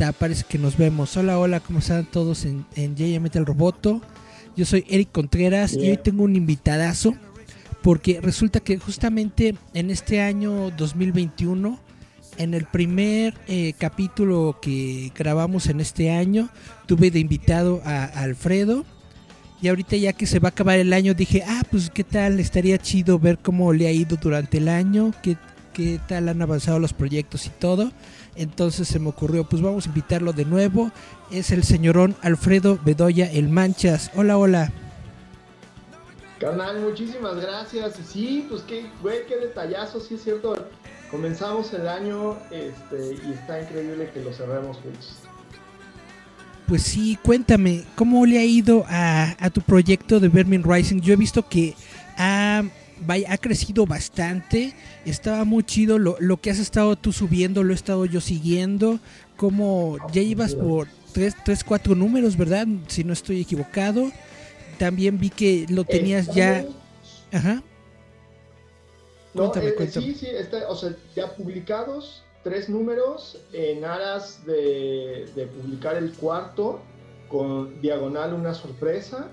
Está, parece que nos vemos. Hola, hola, ¿cómo están todos en, en J Metal Roboto? Yo soy Eric Contreras y hoy tengo un invitadazo porque resulta que justamente en este año 2021, en el primer eh, capítulo que grabamos en este año, tuve de invitado a, Alfredo. Y ahorita ya que se va a acabar el año, dije, ah, pues qué tal, estaría chido ver cómo le ha ido durante el año, qué, qué tal han avanzado los proyectos y todo. Entonces se me ocurrió, pues vamos a invitarlo de nuevo. Es el señorón Alfredo Bedoya El Manchas. Hola, hola. Carnal, muchísimas gracias. Sí, pues qué, güey, qué detallazo, sí es cierto. Comenzamos el año este, y está increíble que lo cerremos juntos. Pues sí, cuéntame, ¿cómo le ha ido a, a tu proyecto de Vermin Rising? Yo he visto que ha ha crecido bastante. Estaba muy chido lo, que has estado tú subiendo, lo he estado yo siguiendo. Como ya ibas por 3, 3 4 números, ¿verdad? Si no estoy equivocado. También vi que lo tenías ya. Ajá. cuéntame, eh, cuéntame. Sí, sí, o sea, ya publicados tres números en aras de, de publicar el cuarto con diagonal una sorpresa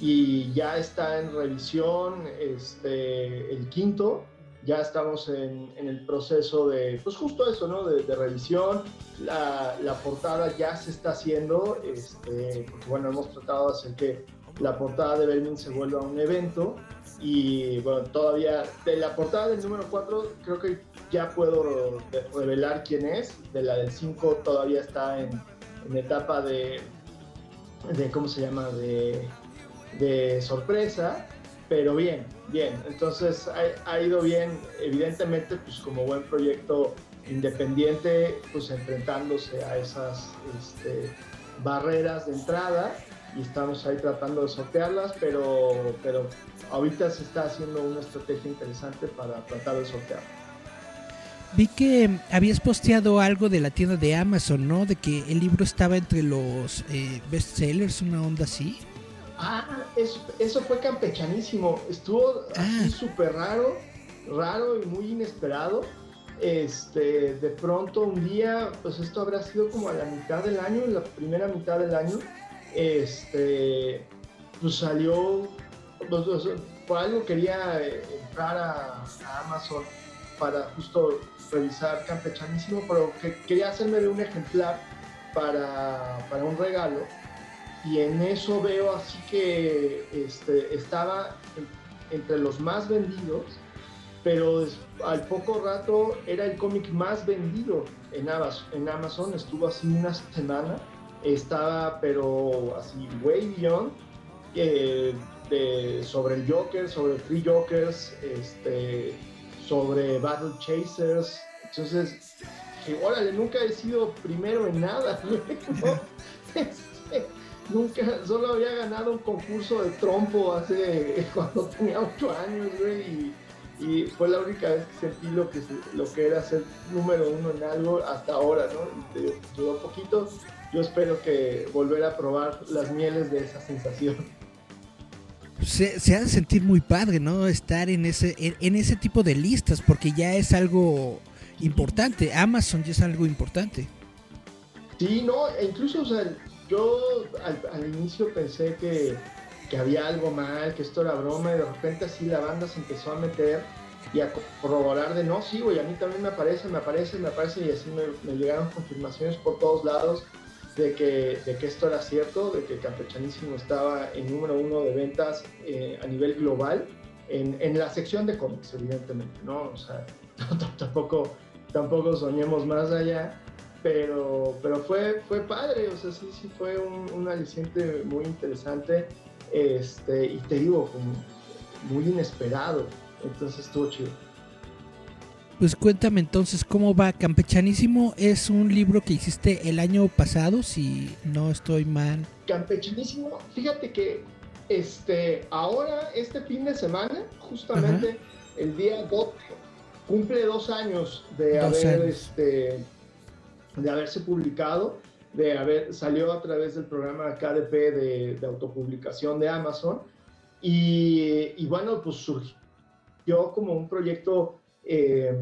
y ya está en revisión este, el quinto. Ya estamos en, el proceso de, pues justo eso, ¿no? De, revisión. La, la, portada ya se está haciendo, este, porque bueno, hemos tratado de hacer que la portada de Belmin se vuelva un evento. Y bueno, todavía de la portada del número 4 creo que ya puedo revelar quién es. De la del 5 todavía está en, en etapa de, de, ¿cómo se llama? De de sorpresa, pero bien, bien. Entonces ha, ido bien, evidentemente, pues como buen proyecto independiente, pues enfrentándose a esas este, barreras de entrada y estamos ahí tratando de sortearlas, pero, pero ahorita se está haciendo una estrategia interesante para tratar de sortear. Vi que habías posteado algo de la tienda de Amazon, ¿no? De que el libro estaba entre los eh, bestsellers, una onda así. Ah, eso, fue campechanísimo. Estuvo así ah. súper raro, raro y muy inesperado. Este, de pronto un día, pues esto habrá sido como a la mitad del año, en la primera mitad del año, este, pues salió, pues, por algo quería eh, entrar a, Amazon para justo revisar campechanísimo, pero que quería hacerme de un ejemplar para, para un regalo y en eso veo así que este, estaba entre los más vendidos, pero al poco rato era el cómic más vendido en Amazon, en Amazon, estuvo así una semana, estaba pero así way beyond, eh, sobre el Joker, sobre Free Jokers, este, sobre Battle Chasers, entonces, que órale, nunca he sido primero en nada, nunca, solo había ganado un concurso de trompo hace cuando tenía 8 años, güey, y, fue la única vez que sentí lo que, lo que era ser número uno en algo hasta ahora, ¿no? Y te duró poquito. Yo espero que volver a probar las mieles de esa sensación. Se, se ha de sentir muy padre, ¿no? Estar en ese, en, ese tipo de listas, porque ya es algo importante. Amazon ya es algo importante. Sí, no, e incluso, o sea, yo al, inicio pensé que, había algo mal, que esto era broma, y de repente así la banda se empezó a meter y a corroborar de no, sí, güey, a mí también me aparece, me aparece, me aparece, y así me, llegaron confirmaciones por todos lados de que, esto era cierto, de que Campechanísimo estaba en número uno de ventas eh, a nivel global, en, en, la sección de cómics, evidentemente, ¿no? O sea, tampoco, tampoco soñemos más allá, pero, pero fue, fue padre, o sea, sí, sí fue un, un aliciente muy interesante. este, y te digo, como muy inesperado, entonces estuvo chido. Pues cuéntame entonces cómo va Campechanísimo. Es un libro que hiciste el año pasado, si no estoy mal. Campechanísimo, fíjate que este, ahora, este fin de semana, justamente el día 12, cumple dos años de haber Este, de haberse publicado, de haber salió a través del programa KDP de, de autopublicación de Amazon. Y, y, bueno, pues surgió como un proyecto eh,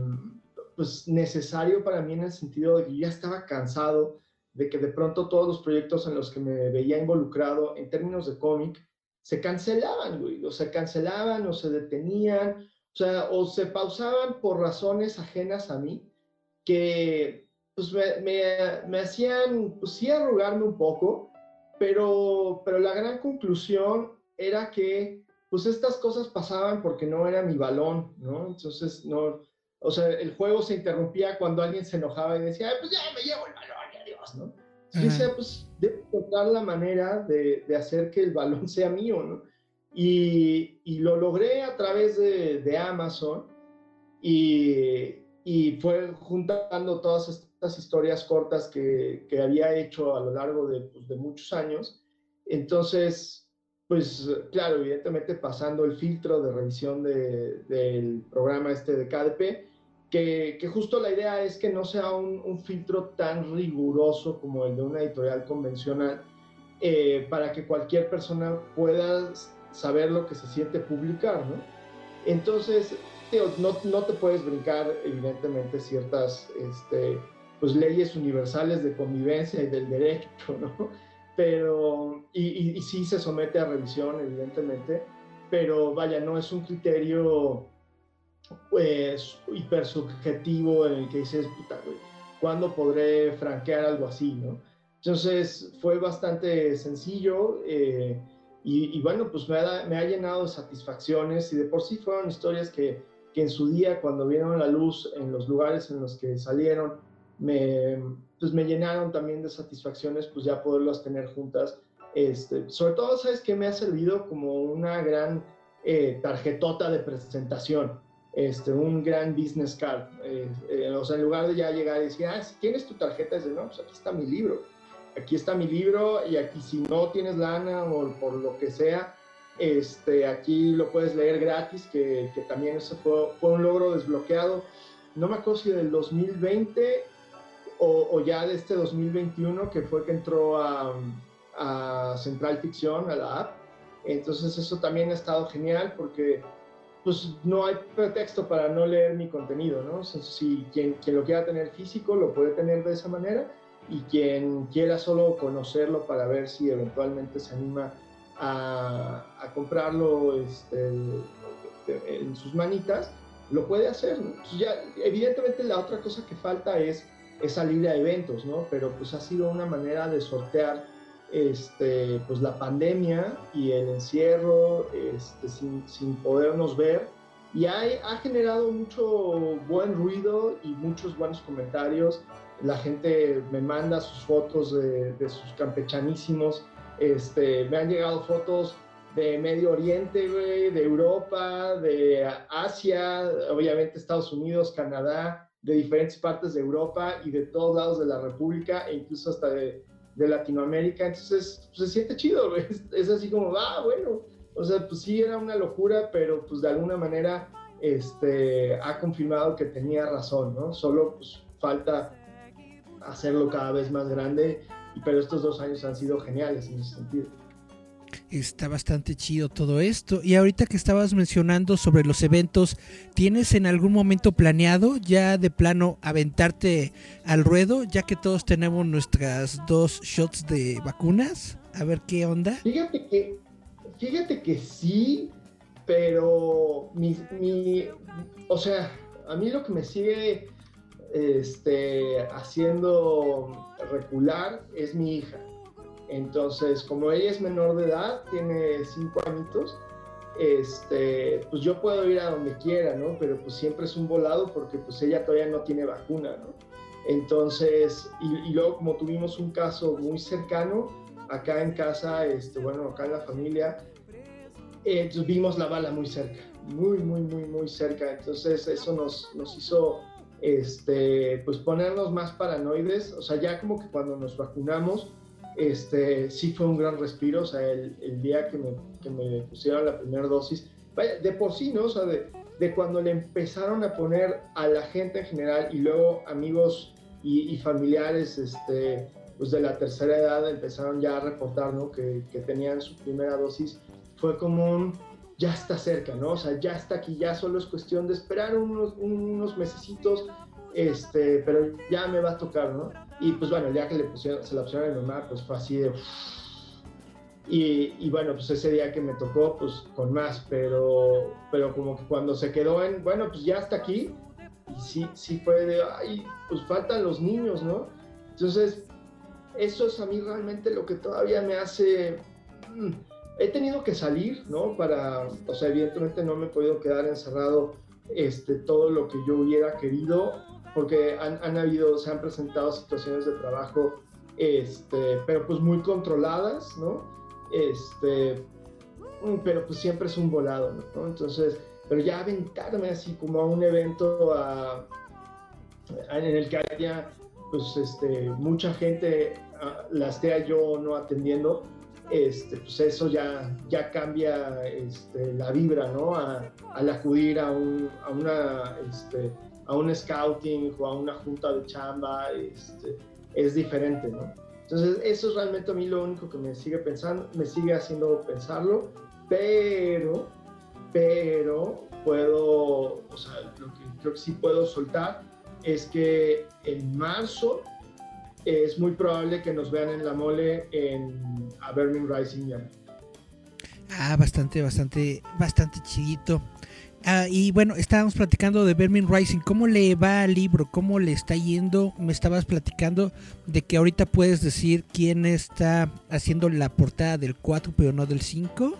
pues necesario para mí en el sentido de que ya estaba cansado de que de pronto todos los proyectos en los que me veía involucrado en términos de cómic se cancelaban, o se cancelaban o se detenían, o o se pausaban por razones ajenas a mí que pues me, me, me hacían, pues sí, arrugarme un poco, pero, pero la gran conclusión era que pues estas cosas pasaban porque no era mi balón, ¿no? Entonces, no, o sea, el juego se interrumpía cuando alguien se enojaba y decía, pues ya me llevo el balón, adiós, ¿no? Y decía, pues debo encontrar la manera de, de, hacer que el balón sea mío, ¿no? Y, y lo logré a través de, de Amazon y, y, fue juntando todas estas historias cortas que, que había hecho a lo largo de, pues, de muchos años. Entonces, pues claro, evidentemente pasando el filtro de revisión del programa este de KDP, que, que, justo la idea es que no sea un, un, filtro tan riguroso como el de una editorial convencional, eh, para que cualquier persona pueda saber lo que se siente publicar, ¿no? Entonces, no, no, te puedes brincar, evidentemente, ciertas este, pues, leyes universales de convivencia y del derecho, ¿no? pero, y, y, sí se somete a revisión, evidentemente, pero vaya, no es un criterio pues hiper subjetivo en el que dices, puta, güey, ¿cuándo podré franquear algo así, no? Entonces fue bastante sencillo eh, y, y, bueno, pues me ha, me ha, llenado de satisfacciones y de por sí fueron historias que, que en su día, cuando vieron la luz en los lugares en los que salieron, me, pues me llenaron también de satisfacciones, pues ya poderlas tener juntas. Este, sobre todo, ¿sabes qué me ha servido como una gran eh, tarjetota de presentación? Este, un gran business card. Eh, eh, o sea, en lugar de ya llegar y decir, ah, si tienes tu tarjeta, dices, no, pues aquí está mi libro. Aquí está mi libro y aquí si no tienes lana o por lo que sea, este, aquí lo puedes leer gratis, que, que también eso fue, fue un logro desbloqueado. No me acuerdo si del 2020 o, ya de este 2021 que fue que entró a, a, Central Ficción, a la app. Entonces eso también ha estado genial porque pues no hay pretexto para no leer mi contenido, ¿no? si quien, quien lo quiera tener físico lo puede tener de esa manera y quien quiera solo conocerlo para ver si eventualmente se anima a, a comprarlo este, en sus manitas, lo puede hacer, ¿no? ya, evidentemente la otra cosa que falta es es salir a eventos, ¿no? Pero pues ha sido una manera de sortear este, pues la pandemia y el encierro este, sin, sin, podernos ver. Y hay, ha generado mucho buen ruido y muchos buenos comentarios. La gente me manda sus fotos de, de sus campechanísimos. Este, me han llegado fotos de Medio Oriente, de Europa, de Asia, obviamente Estados Unidos, Canadá, de diferentes partes de Europa y de todos lados de la República e incluso hasta de, Latinoamérica. Entonces, pues, se siente chido, es, es, así como, ah, bueno, o sea, pues sí era una locura, pero pues de alguna manera este, ha confirmado que tenía razón, ¿no? Solo pues falta hacerlo cada vez más grande, pero estos dos años han sido geniales en ese sentido. Está bastante chido todo esto. Y ahorita que estabas mencionando sobre los eventos, ¿tienes en algún momento planeado ya de plano aventarte al ruedo, ya que todos tenemos nuestras dos shots de vacunas? A ver qué onda. Fíjate que, fíjate que sí, pero mi, mi o sea, a mí lo que me sigue este, haciendo recular es mi hija. Entonces, como ella es menor de edad, tiene cinco añitos, este, pues yo puedo ir a donde quiera, ¿no? Pero pues siempre es un volado porque pues ella todavía no tiene vacuna, ¿no? Entonces, y, luego como tuvimos un caso muy cercano, acá en casa, este, bueno, acá en la familia, eh, vimos la bala muy cerca, muy, muy, muy, muy cerca. Entonces eso nos, nos hizo este, pues ponernos más paranoides. O sea, ya como que cuando nos vacunamos, este, sí fue un gran respiro. O sea, el, el día que me, que me, pusieron la primera dosis, vaya, de por sí, ¿no? O sea, de, de, cuando le empezaron a poner a la gente en general y luego amigos y, y familiares, este, pues de la tercera edad empezaron ya a reportar, ¿no? Que, que tenían su primera dosis. Fue como un, ya está cerca, ¿no? O sea, ya está aquí, ya solo es cuestión de esperar unos, unos mesecitos, este, pero ya me va a tocar, ¿no? Y pues bueno, el día que le pusieron, se la pusieron a mi mamá, pues fue así de... Y, y, bueno, pues ese día que me tocó, pues con más, pero, pero como que cuando se quedó en, bueno, pues ya está aquí, y sí, sí fue de, ay, pues faltan los niños, ¿no? Entonces, eso es a mí realmente lo que todavía me hace... Mm, he tenido que salir, ¿no? Para, o sea, evidentemente no me he podido quedar encerrado este, todo lo que yo hubiera querido, porque han, habido, se han presentado situaciones de trabajo, este, pero pues muy controladas, ¿no? Este, pero pues siempre es un volado, ¿no? Entonces, pero ya aventarme así como a un evento a, en el que haya, pues, este, mucha gente, la esté yo no atendiendo, este, pues eso ya, ya cambia este, la vibra, ¿no? al acudir a un, a, una, este, a un scouting o a una junta de chamba, este, es diferente, ¿no? Entonces, eso es realmente a mí lo único que me sigue pensando, me sigue haciendo pensarlo, pero, pero puedo, o sea, lo que creo que sí puedo soltar es que en marzo es muy probable que nos vean en la mole en a Rising. Ah, bastante, bastante, bastante chidito. Ah, y bueno, estábamos platicando de Vermin Rising. ¿Cómo le va al libro? ¿Cómo le está yendo? Me estabas platicando de que ahorita puedes decir quién está haciendo la portada del 4, pero no del 5.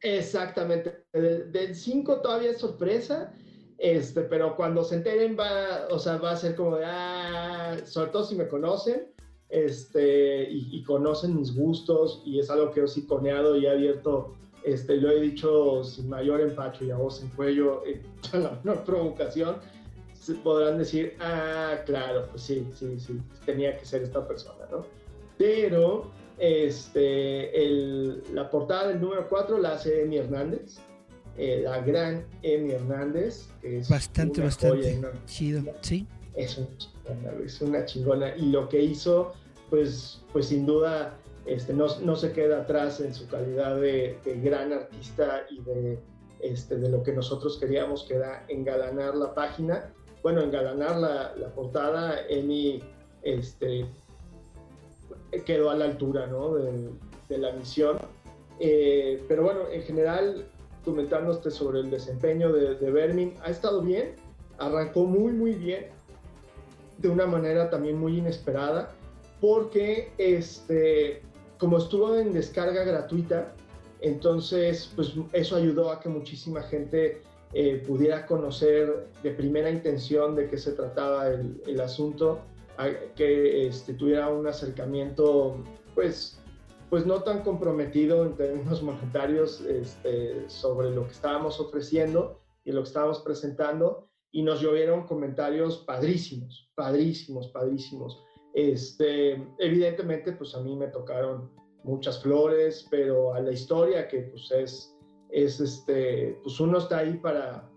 Exactamente. Del 5 todavía es sorpresa. Este, pero cuando se enteren va, o sea, va a ser como de, ah, sobre todo si me conocen, este, y, conocen mis gustos, y es algo que he siconeado y abierto, este, lo he dicho sin mayor empacho y a voz en cuello, en la menor provocación, podrán decir, ah, claro, pues sí, sí, sí, tenía que ser esta persona, ¿no? Pero, este, el, la portada del número 4 la hace Emi Hernández, eh, la gran Emi Hernández. Que es bastante, bastante chido, sí. Es, es una chingona. Y lo que hizo, pues, pues sin duda, este, no, no se queda atrás en su calidad de, gran artista y de, este, de lo que nosotros queríamos, que era engalanar la página. Bueno, engalanar la, la portada, Emi este, quedó a la altura ¿no? de, de la misión. Eh, pero bueno, en general comentándote sobre el desempeño de, de. Ha estado bien, arrancó muy, muy bien, de una manera también muy inesperada, porque este, como estuvo en descarga gratuita, entonces pues eso ayudó a que muchísima gente eh, pudiera conocer de primera intención de qué se trataba el, el asunto, que este, tuviera un acercamiento pues pues no tan comprometido en términos monetarios este, sobre lo que estábamos ofreciendo y lo que estábamos presentando y nos llovieron comentarios padrísimos, padrísimos, padrísimos. Este, evidentemente, pues a mí me tocaron muchas flores, pero a la historia que pues es, es este, pues uno está ahí para,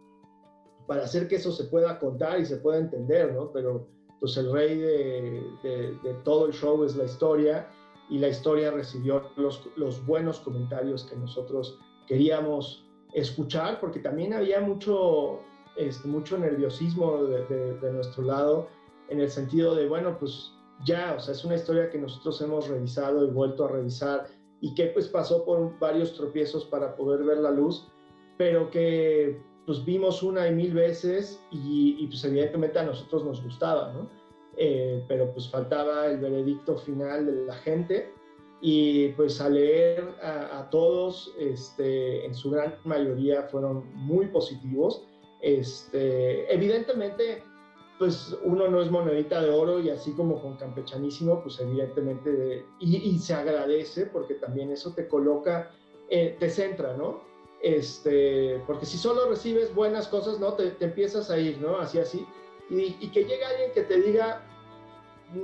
para hacer que eso se pueda contar y se pueda entender, ¿no? Pero pues el rey de, de, de todo el show es la historia y la historia recibió los, los buenos comentarios que nosotros queríamos escuchar, porque también había mucho, este, mucho nerviosismo de, de, nuestro lado, en el sentido de, bueno, pues ya, o sea, es una historia que nosotros hemos revisado y vuelto a revisar y que pues pasó por varios tropiezos para poder ver la luz, pero que pues vimos una y mil veces y, y pues evidentemente a nosotros nos gustaba, ¿no? Eh, pero pues faltaba el veredicto final de la gente y pues a leer a, todos, este, en su gran mayoría fueron muy positivos. Este, evidentemente, pues uno no es monedita de oro y así como con campechanísimo, pues evidentemente, y, y, se agradece porque también eso te coloca eh, te centra, ¿no? Este, porque si solo recibes buenas cosas, ¿no? Te, empiezas a ir, ¿no? Así, así. Y, y, que llegue alguien que te diga,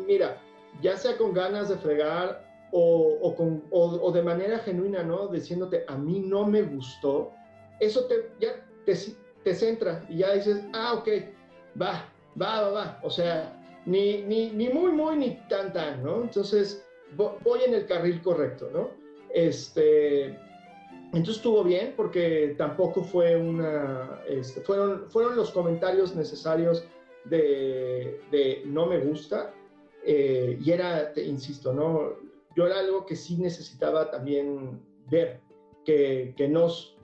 mira, ya sea con ganas de fregar o, o, con, o, de manera genuina, ¿no? Diciéndote, a mí no me gustó, eso te, ya te, te centra y ya dices, ah, ok, va, va, va, va. O sea, ni, ni, ni muy, muy, ni tan, tan, ¿no? Entonces, voy en el carril correcto, ¿no? Este, entonces estuvo bien porque tampoco fue una, este, fueron, fueron los comentarios necesarios de, de no me gusta eh, y era, te, insisto, ¿no? Yo era algo que sí necesitaba también ver, que, que nos,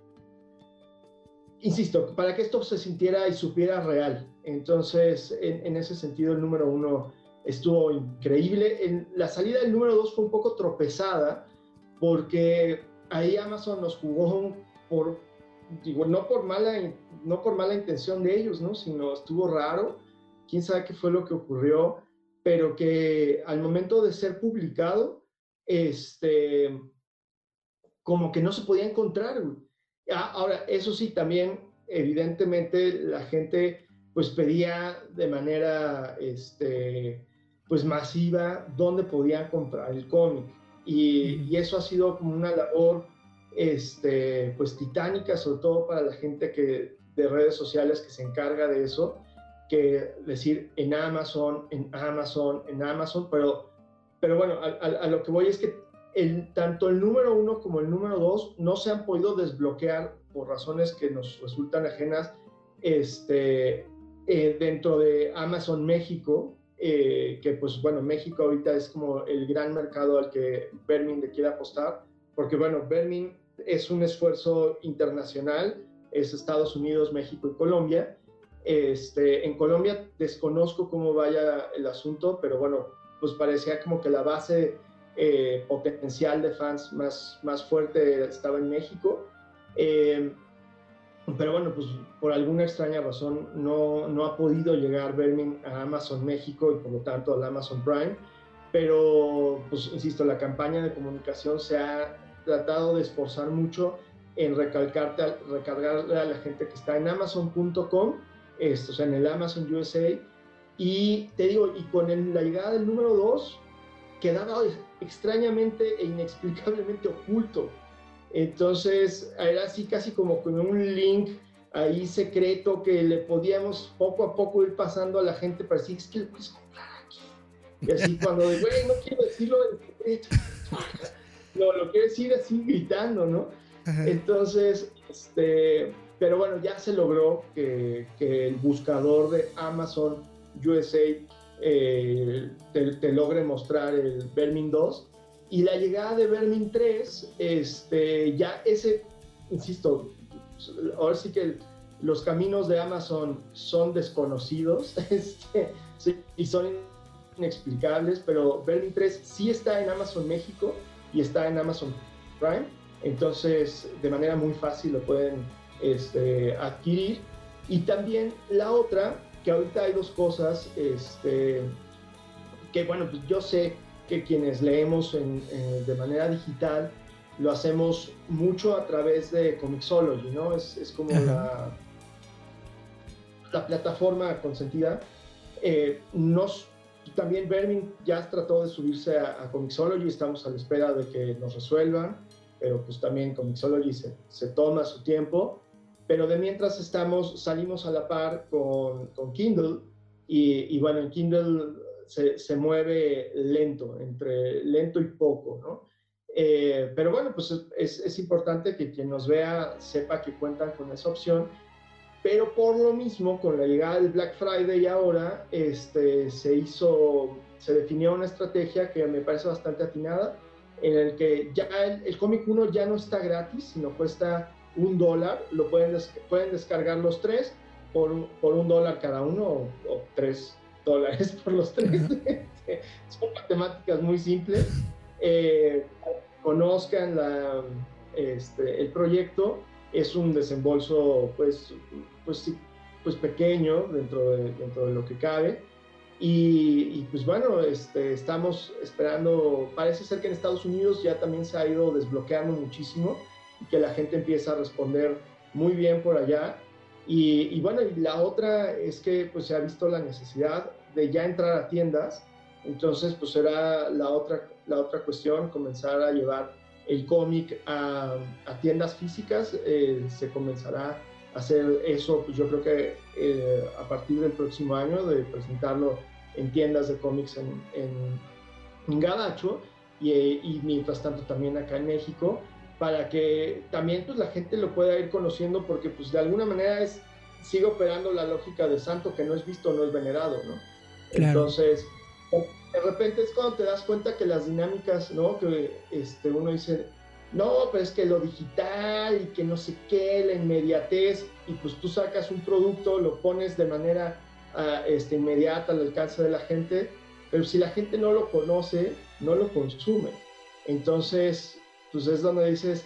insisto, para que esto se sintiera y supiera real. Entonces, en, ese sentido, el número uno estuvo increíble. En, la salida del número dos fue un poco tropezada porque ahí Amazon nos jugó por, no por mala, no por mala intención de ellos, ¿no? Sino estuvo raro. Quién sabe qué fue lo que ocurrió, pero que al momento de ser publicado, este, como que no se podía encontrar. Ahora, eso sí, también, evidentemente, la gente pues pedía de manera, este, pues masiva dónde podían comprar el cómic. Y, y, eso ha sido como una labor, este, pues titánica, sobre todo para la gente que, de redes sociales que se encarga de eso, que decir en Amazon, en Amazon, en Amazon, pero, pero bueno, a, a lo que voy es que el, tanto el número uno como el número dos no se han podido desbloquear por razones que nos resultan ajenas este, eh, dentro de Amazon México, eh, que pues bueno, México ahorita es como el gran mercado al que Bermin le quiere apostar, porque bueno, Bermin es un esfuerzo internacional, es Estados Unidos, México y Colombia. Este, en Colombia desconozco cómo vaya el asunto, pero bueno, pues parecía como que la base eh, potencial de fans más, más fuerte estaba en México. Eh, pero bueno, pues por alguna extraña razón no, no ha podido llegar Vermin a Amazon México y por lo tanto al Amazon Prime. Pero, pues insisto, la campaña de comunicación se ha tratado de esforzar mucho en recalcarte, recargarle a la gente que está en amazon.com, esto, o sea, en el Amazon USA. Y te digo, y con la llegada del número 2, quedaba extrañamente e inexplicablemente oculto. Entonces era así casi como con un link ahí secreto que le podíamos poco a poco ir pasando a la gente para decir, es que lo puedes comprar aquí. Y así cuando de, güey, no quiero decirlo en secreto. No, lo quiero decir así gritando, ¿no? Entonces, este, pero bueno, ya se logró que, que el buscador de Amazon USA eh, te, logre mostrar el Vermin 2. Y la llegada de Vermin 3, este, ya ese, insisto, ahora sí que los caminos de Amazon son desconocidos este, y son inexplicables, pero Vermin 3 sí está en Amazon México y está en Amazon Prime, entonces de manera muy fácil lo pueden este, adquirir. Y también la otra que ahorita hay dos cosas, este, que bueno, pues yo sé que quienes leemos de manera digital lo hacemos mucho a través de Comixology, ¿no? Es, es como la, la, plataforma consentida. Eh, nos, también Vermin ya trató de subirse a, a, Comixology, estamos a la espera de que nos resuelvan, pero pues también Comixology se, se toma su tiempo. Pero de mientras estamos, salimos a la par con, con Kindle y, y, bueno, en Kindle se, se, mueve lento, entre lento y poco, ¿no? Eh, pero bueno, pues es, es, importante que quien nos vea sepa que cuentan con esa opción. Pero por lo mismo, con la llegada del Black Friday ahora, este, se hizo, se definió una estrategia que me parece bastante atinada, en el que ya el, el cómic 1 ya no está gratis, sino cuesta un dólar, lo pueden, pueden descargar los tres por, por un dólar cada uno o, tres dólares por los tres. Son matemáticas muy simples. Eh, conozcan la, este, el proyecto, es un desembolso pues, pues, pues pequeño dentro de, dentro de lo que cabe. Y, y, pues bueno, este, estamos esperando, parece ser que en Estados Unidos ya también se ha ido desbloqueando muchísimo que la gente empieza a responder muy bien por allá. Y, bueno, y la otra es que pues se ha visto la necesidad de ya entrar a tiendas, entonces pues será la otra, la otra cuestión, comenzar a llevar el cómic a, tiendas físicas, eh, se comenzará a hacer eso, pues yo creo que eh, a partir del próximo año, de presentarlo en tiendas de cómics en, en, Gadacho. Y, y, mientras tanto también acá en México para que también pues la gente lo pueda ir conociendo porque pues de alguna manera es sigue operando la lógica de santo que no es visto no es venerado no entonces de repente es cuando te das cuenta que las dinámicas no que este uno dice no pero es que lo digital y que no sé qué la inmediatez y pues tú sacas un producto lo pones de manera uh, este, inmediata al alcance de la gente pero si la gente no lo conoce no lo consume. Entonces pues es donde dices,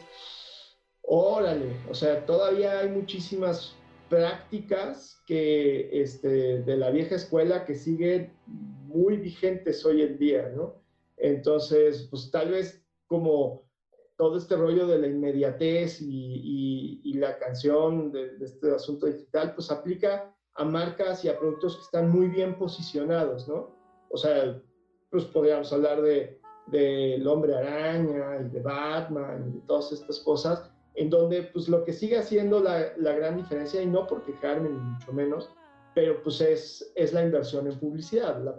órale, o sea, todavía hay muchísimas prácticas que este, de la vieja escuela que siguen muy vigentes hoy en día, ¿no? Entonces, pues tal vez como todo este rollo de la inmediatez y, y, la canción de, de, este asunto digital, pues aplica a marcas y a productos que están muy bien posicionados, ¿no? O sea, pues podríamos hablar de del hombre araña y de Batman y de todas estas cosas, en donde pues lo que sigue haciendo la, la gran diferencia, y no porque quejarme ni mucho menos, pero pues es, es la inversión en publicidad. La,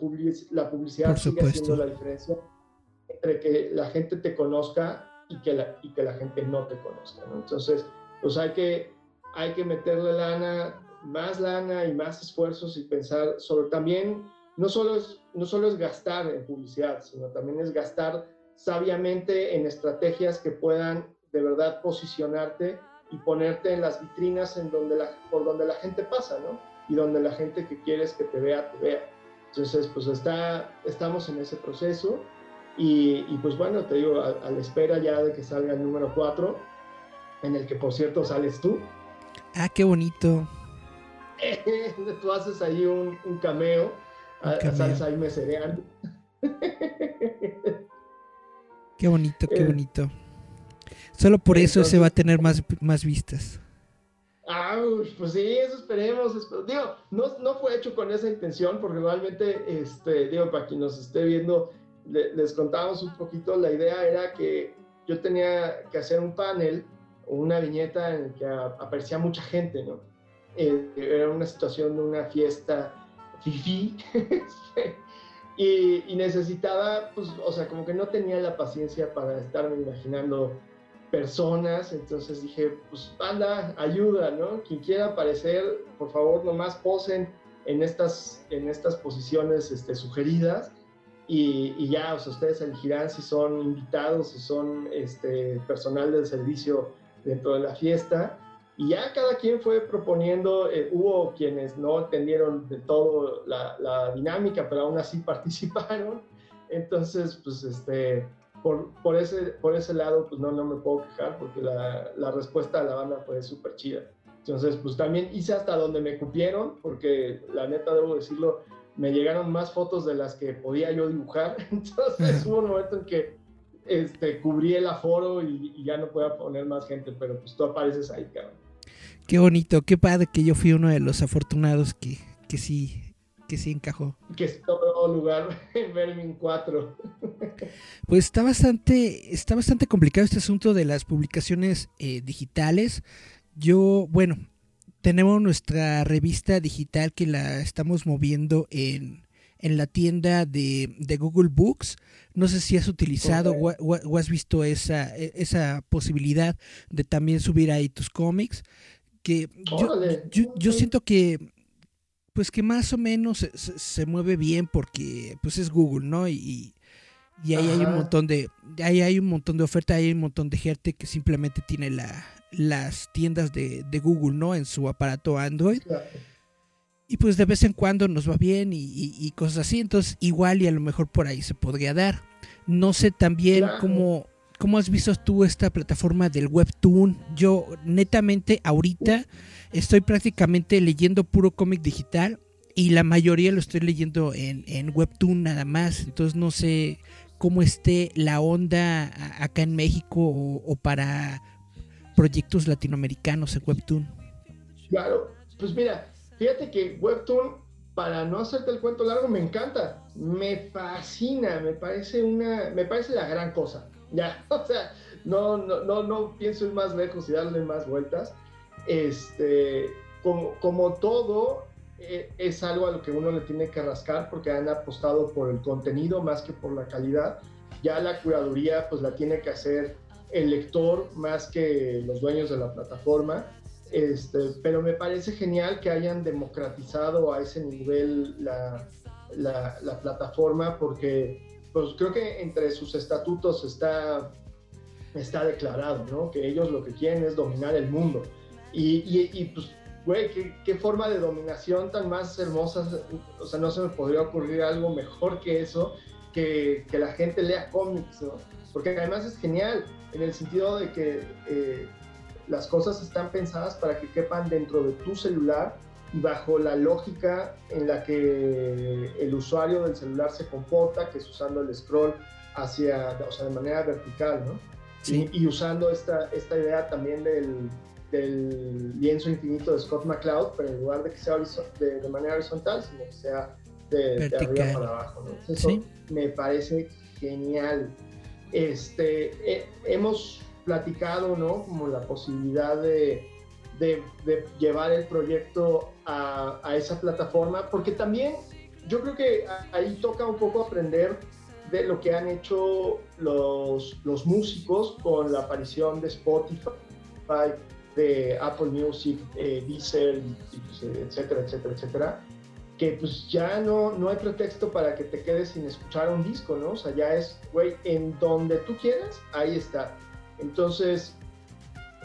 la publicidad sigue haciendo la diferencia entre que la gente te conozca y que la, y que la gente no te conozca. ¿no? Entonces, pues hay que, hay que meterle lana, más lana y más esfuerzos y pensar sobre también no solo es, no solo es gastar en publicidad, sino también es gastar sabiamente en estrategias que puedan de verdad posicionarte y ponerte en las vitrinas en donde la, por donde la gente pasa, ¿no? Y donde la gente que quieres que te vea, te vea. Entonces, pues está, estamos en ese proceso y, y pues bueno, te digo, a, la espera ya de que salga el número 4, en el que por cierto sales tú. Ah, qué bonito. tú haces ahí un, un cameo a, salsa y Qué bonito, qué eh, bonito. Solo por eso se va a tener más, más vistas. Ah, pues sí, eso esperemos. Digo, no, no, fue hecho con esa intención, porque realmente, este, digo, para quien nos esté viendo, les contamos un poquito. La idea era que yo tenía que hacer un panel o una viñeta en la que aparecía mucha gente, ¿no? Eh, era una situación de una fiesta fifi, y, y, necesitaba, pues, o sea, como que no tenía la paciencia para estarme imaginando personas, entonces dije, pues, anda, ayuda, ¿no? Quien quiera aparecer, por favor, nomás posen en estas, en estas posiciones este, sugeridas. Y, y, ya, o sea, ustedes elegirán si son invitados, si son este, personal del servicio dentro de la fiesta y ya cada quien fue proponiendo, eh, hubo quienes no entendieron de todo la, la, dinámica, pero aún así participaron. Entonces, pues, este, por, por, ese, por ese lado, pues no, no me puedo quejar porque la, la respuesta a la banda fue súper chida. Entonces, pues también hice hasta donde me cupieron, porque la neta, debo decirlo, me llegaron más fotos de las que podía yo dibujar. Entonces, hubo un momento en que este, cubrí el aforo y, y ya no podía poner más gente, pero pues tú apareces ahí, cabrón. Qué bonito, qué padre que yo fui uno de los afortunados que, que sí, que sí encajó. Que todo lugar en Vermin 4. Pues está bastante, está bastante complicado este asunto de las publicaciones eh, digitales. Yo, bueno, tenemos nuestra revista digital que la estamos moviendo en, en la tienda de, de, Google Books. No sé si has utilizado o, o, has visto esa, e, esa posibilidad de también subir ahí tus cómics que yo, yo, siento que pues que más o menos se, mueve bien porque pues es Google, ¿no? Y, y ahí hay un montón de ahí hay un montón de oferta, hay un montón de gente que simplemente tiene la, las tiendas de, de Google, ¿no? En su aparato Android. Y pues de vez en cuando nos va bien y, y, cosas así. Entonces igual y a lo mejor por ahí se podría dar. No sé también cómo, ¿Cómo has visto tú esta plataforma del Webtoon? Yo netamente ahorita estoy prácticamente leyendo puro cómic digital y la mayoría lo estoy leyendo en, en Webtoon nada más. Entonces no sé cómo esté la onda acá en México o, para proyectos latinoamericanos en Webtoon. Claro, pues mira, fíjate que Webtoon, para no hacerte el cuento largo, me encanta, me fascina, me parece una, me parece la gran cosa. Ya, o sea, no, no, no, no pienso ir más lejos y darle más vueltas. Este, como, todo, eh, es algo a lo que uno le tiene que rascar porque han apostado por el contenido más que por la calidad. Ya la curaduría pues la tiene que hacer el lector más que los dueños de la plataforma. Este, pero me parece genial que hayan democratizado a ese nivel la, la plataforma porque pues creo que entre sus estatutos está, está declarado, ¿no? Que ellos lo que quieren es dominar el mundo. Y, y, y pues güey, ¿qué, forma de dominación tan más hermosa. O sea, no se me podría ocurrir algo mejor que eso, que, que la gente lea cómics, ¿no? Porque además es genial, en el sentido de que eh, las cosas están pensadas para que quepan dentro de tu celular bajo la lógica en la que el usuario del celular se comporta, que es usando el scroll hacia, o sea, de manera vertical, ¿no? Sí. Y, y, usando esta, esta idea también del, del lienzo infinito de Scott McCloud, pero en lugar de que sea de, manera horizontal, sino que sea de, arriba para abajo. Eso me parece genial. Este, hemos platicado, ¿no? Como la posibilidad de, de llevar el proyecto a, a, esa plataforma, porque también yo creo que ahí toca un poco aprender de lo que han hecho los, los músicos con la aparición de Spotify de Apple Music, eh, pues, etcétera, etcétera, etcétera, que pues ya no, no hay pretexto para que te quedes sin escuchar un disco, ¿no? O sea, ya es, güey, en donde tú quieras, ahí está. Entonces,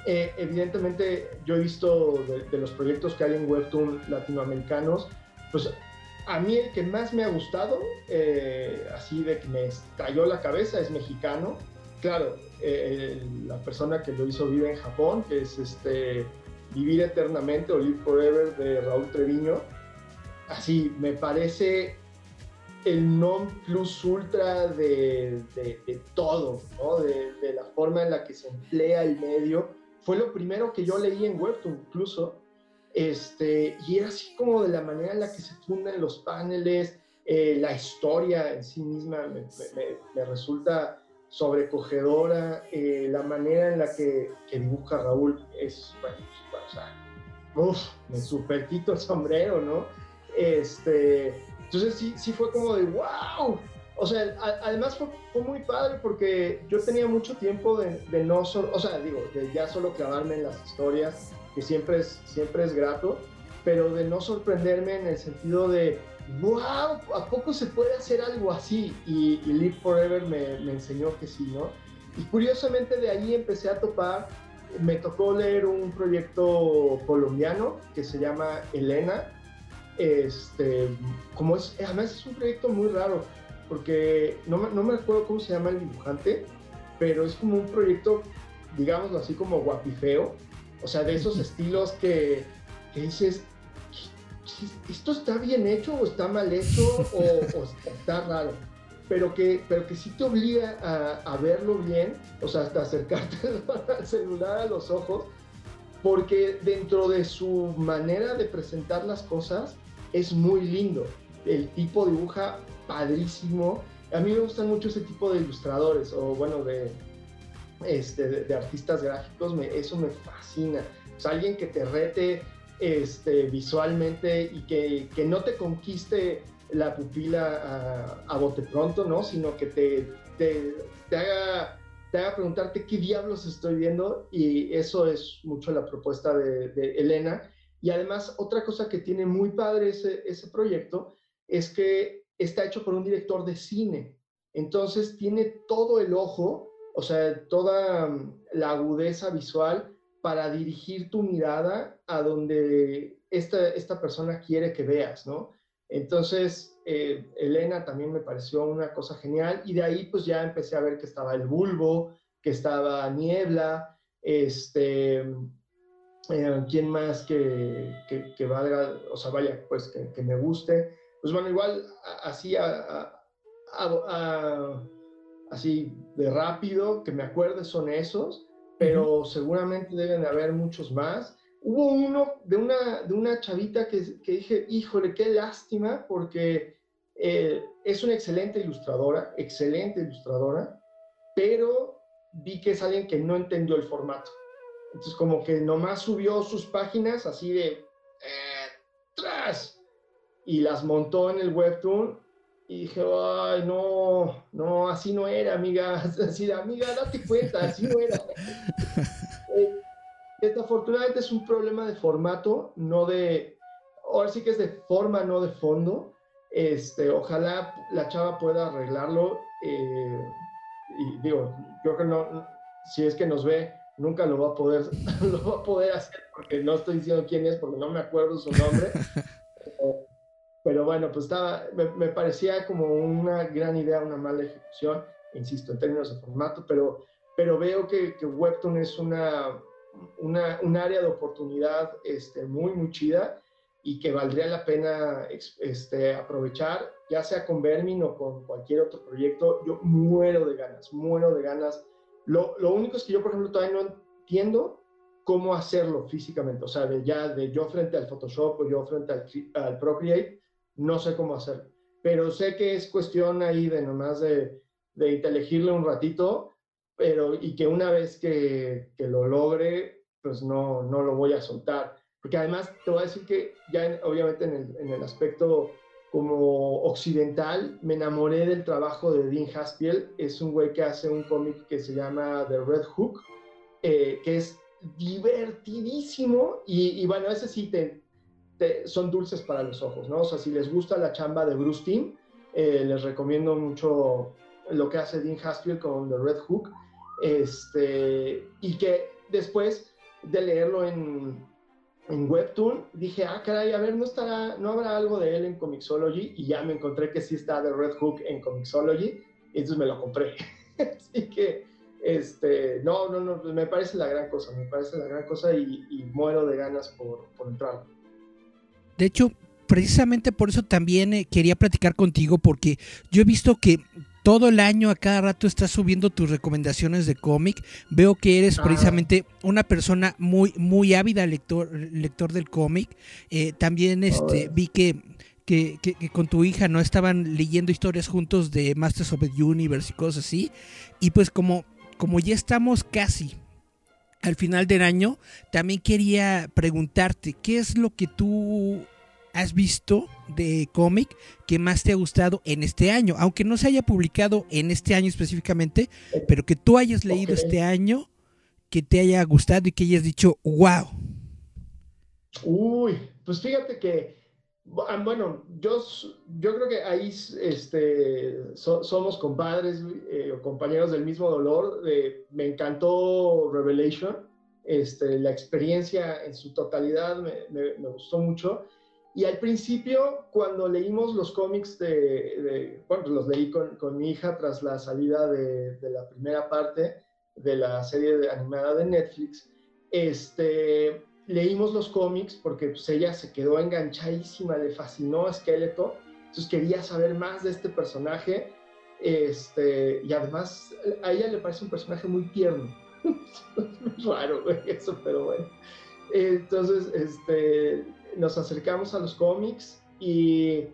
eh, evidentemente yo he visto de, los proyectos que hay en Webtoon latinoamericanos, pues a mí el que más me ha gustado, eh, así de que me estalló la cabeza, es mexicano. Claro, eh, la persona que lo hizo vive en Japón, que es este Vivir Eternamente o Live Forever de Raúl Treviño. Así, me parece el non plus ultra de, de, todo, ¿no? de, de, la forma en la que se emplea el medio. Fue lo primero que yo leí en Webtoon incluso, este, y era así como de la manera en la que se funden los paneles, eh, la historia en sí misma me, me, me resulta sobrecogedora, eh, la manera en la que, dibuja Raúl es, bueno, pues, o sea, uff, me super quito el sombrero, ¿no? Este, entonces sí, sí fue como de wow. O sea, además fue, muy padre porque yo tenía mucho tiempo de, no, o sea, digo, de ya solo clavarme en las historias, que siempre es, siempre es grato, pero de no sorprenderme en el sentido de, wow, ¿a poco se puede hacer algo así? Y, Live Forever me, me, enseñó que sí, ¿no? Y curiosamente de ahí empecé a topar, me tocó leer un proyecto colombiano que se llama Elena, este, como es, además es un proyecto muy raro, porque no, no me acuerdo cómo se llama el dibujante, pero es como un proyecto, digámoslo así, como guapifeo, o sea, de esos estilos que, que dices, esto está bien hecho o está mal hecho o, está raro, pero que, pero que sí te obliga a, verlo bien, o sea, hasta acercarte al celular a los ojos, porque dentro de su manera de presentar las cosas es muy lindo. El tipo dibuja padrísimo. A mí me gustan mucho ese tipo de ilustradores o bueno, de, este, de, artistas gráficos, eso me fascina. O alguien que te rete este, visualmente y que, que, no te conquiste la pupila a, bote pronto, ¿no? Sino que te, te, te, haga, te haga preguntarte qué diablos estoy viendo y eso es mucho la propuesta de, de Elena. Y además, otra cosa que tiene muy padre ese, ese proyecto es que está hecho por un director de cine. Entonces tiene todo el ojo, o sea, toda la agudeza visual para dirigir tu mirada a donde esta, esta persona quiere que veas, ¿no? Entonces, eh, Elena también me pareció una cosa genial y de ahí pues ya empecé a ver que estaba el bulbo, que estaba Niebla, este, eh, ¿quién más que, que, valga, o sea, vaya, pues que, me guste? Pues bueno, igual así, así de rápido, que me acuerde son esos, pero seguramente deben de haber muchos más. Hubo uno de una, de una chavita que, que dije, híjole, qué lástima, porque eh, es una excelente ilustradora, excelente ilustradora, pero vi que es alguien que no entendió el formato. Entonces, como que nomás subió sus páginas así de eh, tras y las montó en el webtoon y dije, ay, no, no, así no era, amiga. Así amiga, date cuenta, así no era. eh, desafortunadamente es un problema de formato, no de. Ahora sí que es de forma, no de fondo. Este, ojalá la chava pueda arreglarlo. Eh, y digo, creo que no, si es que nos ve, nunca lo va a poder, lo va a poder hacer porque no estoy diciendo quién es, porque no me acuerdo su nombre. Pero bueno, pues estaba, me, parecía como una gran idea, una mala ejecución, insisto, en términos de formato, pero, pero veo que, que Webtoon es una, una, un área de oportunidad este, muy, muy chida y que valdría la pena este, aprovechar, ya sea con Vermin o con cualquier otro proyecto. Yo muero de ganas, muero de ganas. Lo, lo único es que yo, por ejemplo, todavía no entiendo cómo hacerlo físicamente, o sea, de ya de yo frente al Photoshop o yo frente al, al Procreate, no sé cómo hacerlo. Pero sé que es cuestión ahí de nomás de, de elegirle un ratito, pero y que una vez que, que, lo logre, pues no, no lo voy a soltar. Porque además te voy a decir que ya obviamente en el, en el aspecto como occidental, me enamoré del trabajo de Dean Haspiel. Es un güey que hace un cómic que se llama The Red Hook, eh, que es divertidísimo y, y, bueno, ese sí te, son dulces para los ojos, ¿no? O sea, si les gusta la chamba de Bruce Timm, eh, les recomiendo mucho lo que hace Dean Haspiel con The Red Hook, este, y que después de leerlo en, en Webtoon, dije, ah, caray, a ver, ¿no, estará, ¿no habrá algo de él en Comixology? Y ya me encontré que sí está The Red Hook en Comixology, y entonces me lo compré. Así que, este, no, no, no, me parece la gran cosa, me parece la gran cosa y, y muero de ganas por, por entrar. De hecho, precisamente por eso también eh, quería platicar contigo, porque yo he visto que todo el año a cada rato estás subiendo tus recomendaciones de cómic. Veo que eres precisamente una persona muy, muy ávida lector, lector del cómic. Eh, también este, vi que, que, con tu hija no estaban leyendo historias juntos de Masters of the Universe y cosas así. Y pues como, como ya estamos casi al final del año, también quería preguntarte, ¿qué es lo que tú has visto de cómic que más te ha gustado en este año? Aunque no se haya publicado en este año específicamente, pero que tú hayas leído este año, que te haya gustado y que hayas dicho, wow. Uy, pues fíjate que, bueno, yo, yo creo que ahí este, somos compadres eh, o compañeros del mismo dolor. me encantó Revelation, este, la experiencia en su totalidad me, me gustó mucho. Y al principio, cuando leímos los cómics de, bueno, pues los leí con, con, mi hija tras la salida de, de, la primera parte de la serie animada de Netflix, este, leímos los cómics porque pues, ella se quedó enganchadísima, le fascinó a Skeletor, entonces quería saber más de este personaje, este, y además a ella le parece un personaje muy tierno, es raro eso, pero bueno. Entonces, este, nos acercamos a los cómics y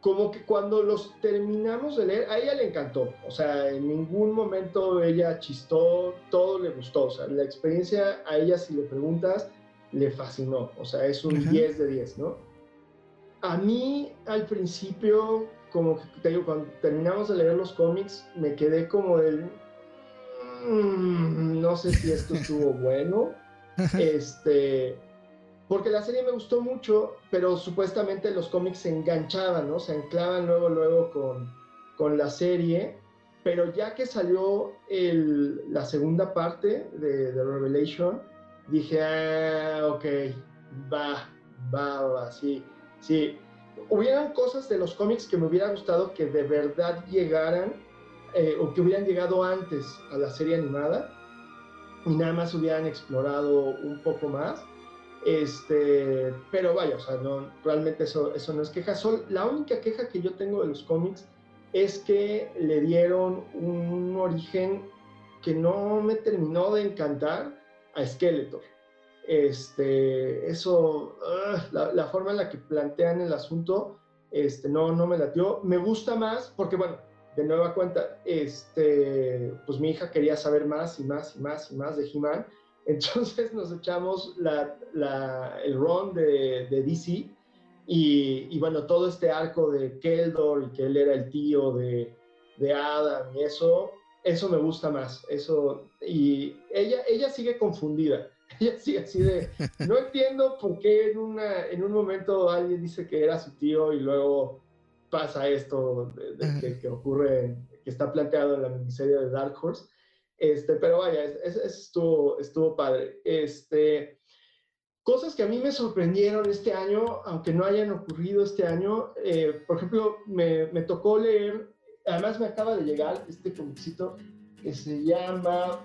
como que cuando los terminamos de leer, a ella le encantó, o sea, en ningún momento ella chistó, todo le gustó, o sea, la experiencia a ella, si le preguntas, le fascinó, o sea, es un 10 de 10, ¿no? A mí al principio, como te digo, cuando terminamos de leer los cómics, me quedé como el, mm, no sé si esto estuvo bueno, este porque la serie me gustó mucho, pero supuestamente los cómics se enganchaban, ¿no? Se anclaban luego, luego con, con la serie, pero ya que salió el, la segunda parte de, de, Revelation, dije, ah, ok, va, va, va, sí, sí. Hubieran cosas de los cómics que me hubiera gustado que de verdad llegaran eh, o que hubieran llegado antes a la serie animada y nada más hubieran explorado un poco más este, pero vaya, o sea, no, realmente eso, eso no es queja. la única queja que yo tengo de los cómics es que le dieron un origen que no me terminó de encantar a Skeletor. Este, eso, la, forma en la que plantean el asunto, este, no, no me latió. Me gusta más porque, bueno, de nueva cuenta, este, pues mi hija quería saber más y más y más y más de He-Man. Entonces nos echamos el run de, de DC y, bueno, todo este arco de Keldor y que él era el tío de, de Adam y eso, eso me gusta más. Eso, y ella, ella sigue confundida. Ella sigue así de, no entiendo por qué en, una, en un momento alguien dice que era su tío y luego pasa esto que, ocurre, que está planteado en la miniserie de Dark Horse. Este, pero vaya, eso estuvo, estuvo padre. Este, Cosas que a mí me sorprendieron este año, aunque no hayan ocurrido este año, eh, por ejemplo, me, me, tocó leer, además me acaba de llegar este comicito que se llama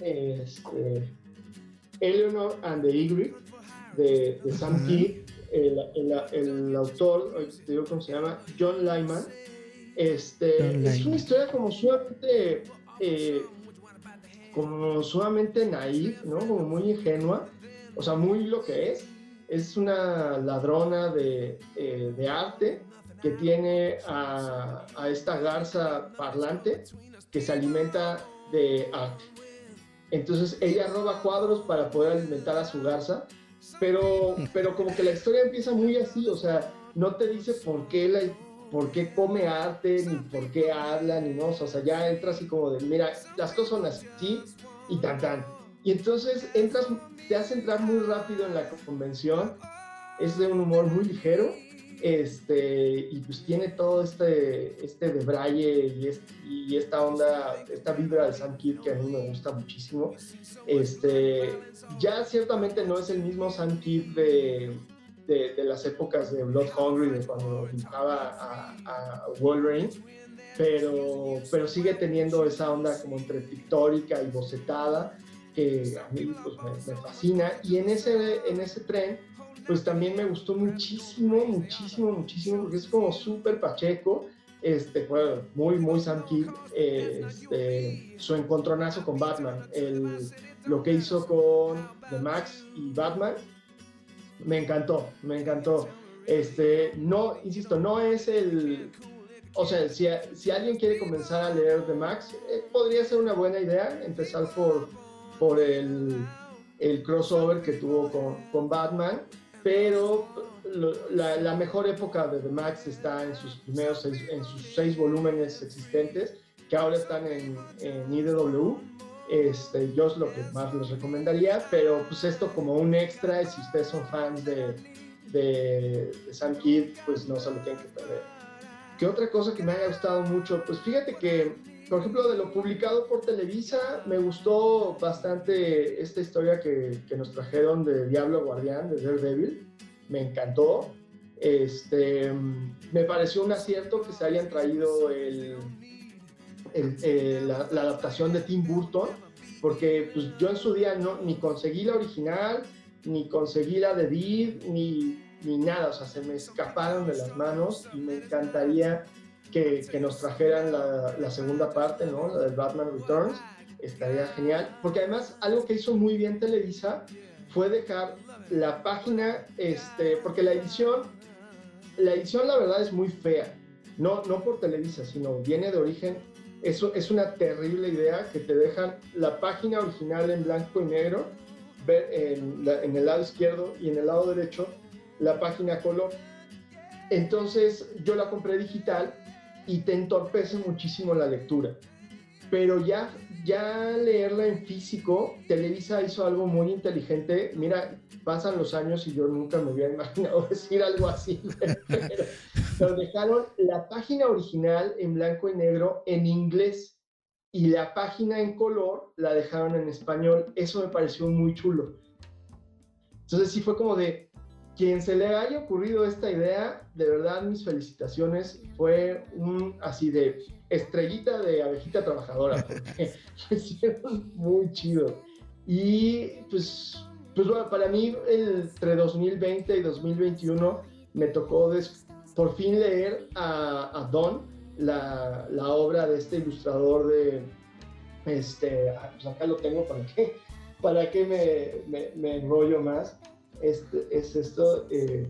este, Eleanor and the Eagle de, de Sam Kidd, el, el, autor, te digo cómo se llama, John Lyman. Este, es una historia como sumamente, eh, como sumamente naif, ¿no? Como muy ingenua o sea, muy lo que es. Es una ladrona de, eh, de arte que tiene a, a, esta garza parlante que se alimenta de arte. Entonces ella roba cuadros para poder alimentar a su garza, pero, pero como que la historia empieza muy así, o sea, no te dice por qué, la, por qué come arte, ni por qué habla, ni no, o sea, ya entra así como de, mira, las cosas son así y tan tan. Y entonces entras, te hace entrar muy rápido en la convención, es de un humor muy ligero, este, y pues tiene todo este, este de Braille y, y, esta onda, esta vibra de Sam Kidd que a mí me gusta muchísimo. Este, ya ciertamente no es el mismo Sam Kidd de, de, las épocas de Blood Hungry, de cuando dibujaba a, a Wolverine, pero, pero sigue teniendo esa onda como entre pictórica y bocetada que a mí pues, me, fascina. Y en ese, en ese tren, pues también me gustó muchísimo, muchísimo, muchísimo, porque es como súper pacheco. Este, bueno, muy, muy Sam Kidd, este, su encontronazo con Batman, el, lo que hizo con The Max y Batman, me encantó, me encantó. Este, no, insisto, no es el, o sea, si, si alguien quiere comenzar a leer The Max, eh, podría ser una buena idea empezar por por el, el crossover que tuvo con, con Batman, pero la, la, mejor época de The Max está en sus primeros seis, en sus seis volúmenes existentes, que ahora están en, en IDW. Este, yo es lo que más les recomendaría, pero pues esto como un extra, si ustedes son fans de, de, de Sam Kidd, pues no se lo tienen que perder. ¿Qué otra cosa que me haya gustado mucho? Pues fíjate que por ejemplo, de lo publicado por Televisa, me gustó bastante esta historia que, que nos trajeron de Diablo Guardián, de Daredevil. Me encantó. Este, me pareció un acierto que se hayan traído el, eh, la, adaptación de Tim Burton, porque pues, yo en su día no, ni conseguí la original, ni conseguí la de Did, ni, ni nada, o sea, se me escaparon de las manos y me encantaría que, que nos trajeran la, la, segunda parte, ¿no? La del Batman Returns. Estaría genial. Porque además, algo que hizo muy bien Televisa fue dejar la página, este, porque la edición, la edición la verdad es muy fea. No, no por Televisa, sino viene de origen. Eso es una terrible idea que te dejan la página original en blanco y negro, ver en, en el lado izquierdo y en el lado derecho la página color. Entonces yo la compré digital y te entorpece muchísimo la lectura. Pero ya, ya leerla en físico, Televisa hizo algo muy inteligente. Mira, pasan los años y yo nunca me hubiera imaginado decir algo así. Pero, dejaron la página original en blanco y negro en inglés y la página en color la dejaron en español. Eso me pareció muy chulo. Entonces sí fue como de, quien se le haya ocurrido esta idea, de verdad mis felicitaciones, fue un así de estrellita de abejita trabajadora, lo hicieron muy chido. Y pues, pues bueno, para mí entre 2020 y 2021 me tocó por fin leer a, Don, la, la, obra de este ilustrador de, Este, pues acá lo tengo para qué, para qué me, me, enrollo más. Este, es esto. Eh,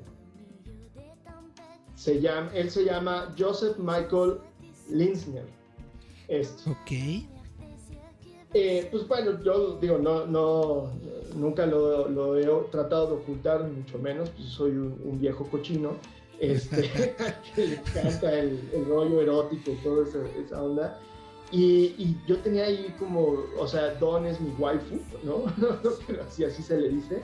se llama, él se llama Joseph Michael Linsner. Esto. Ok. Eh, pues bueno, yo digo, no, no, nunca lo, lo, he tratado de ocultar, mucho menos, pues soy un, viejo cochino, este, que le encanta el, el, rollo erótico, toda esa, esa onda. Y, y, yo tenía ahí como, o sea, Don es mi waifu, ¿no? Así, así se le dice.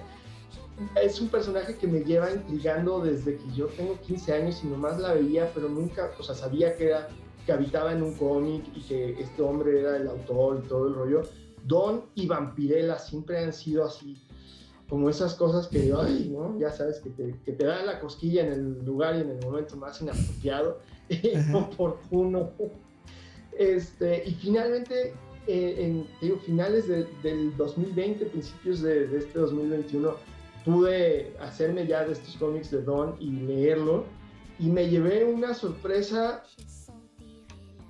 Es un personaje que me lleva intrigando desde que yo tengo 15 años y nomás la veía, pero nunca, o sea, sabía que era que habitaba en un cómic y que este hombre era el autor y todo el rollo. Don y Vampirella siempre han sido así, como esas cosas que, ay, ¿no? Ya sabes, que te, que te dan la cosquilla en el lugar y en el momento más inapropiado, oportuno. Este, y finalmente, eh, en digo, finales del 2020, principios de, de este 2021, pude hacerme ya de estos cómics de Don y leerlo. Y me llevé una sorpresa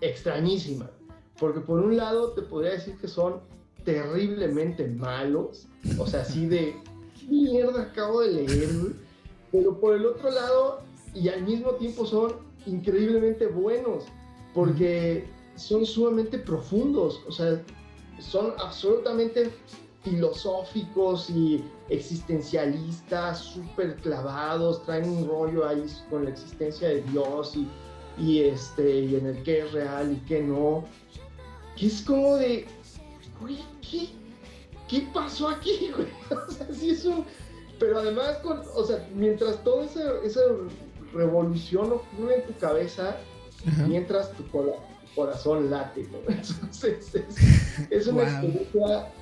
extrañísima, porque por un lado te podría decir que son terriblemente malos, o sea, así de mierda acabo de leer, pero por el otro lado y al mismo tiempo son increíblemente buenos, porque son sumamente profundos, o sea, son absolutamente filosóficos y existencialistas, súper clavados, traen un rollo ahí con la existencia de Dios y y, este, y en el que es real y que no. Que es como de, güey, ¿qué, ¿qué pasó aquí, güey? O sea, sí es un... Pero además, con, o sea, mientras toda esa, esa revolución ocurre en tu cabeza, mientras tu, corazón late, ¿no? Entonces, es, es una experiencia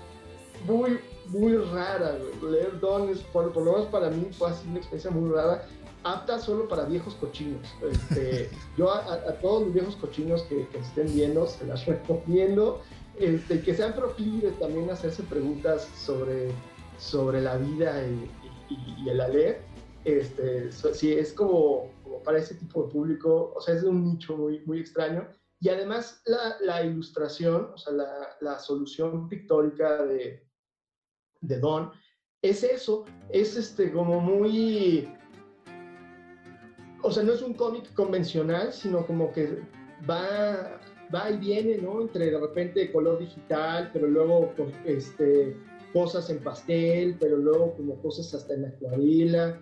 muy, muy rara, güey. Leer Don es, por, por lo menos para mí, fue así una experiencia muy rara apta solo para viejos cochinos. Este, yo a, todos los viejos cochinos que, estén viendo, se las recomiendo. Este, que sean proclives también a hacerse preguntas sobre, sobre la vida y, el aler. Este, sí, es como, para ese tipo de público, o sea, es de un nicho muy, muy extraño. Y además la, la ilustración, o sea, la, la solución pictórica de, de Don, es eso, es este, como muy o sea, no es un cómic convencional, sino como que va, va y viene, ¿no? Entre de repente color digital, pero luego este, cosas en pastel, pero luego como cosas hasta en acuarela.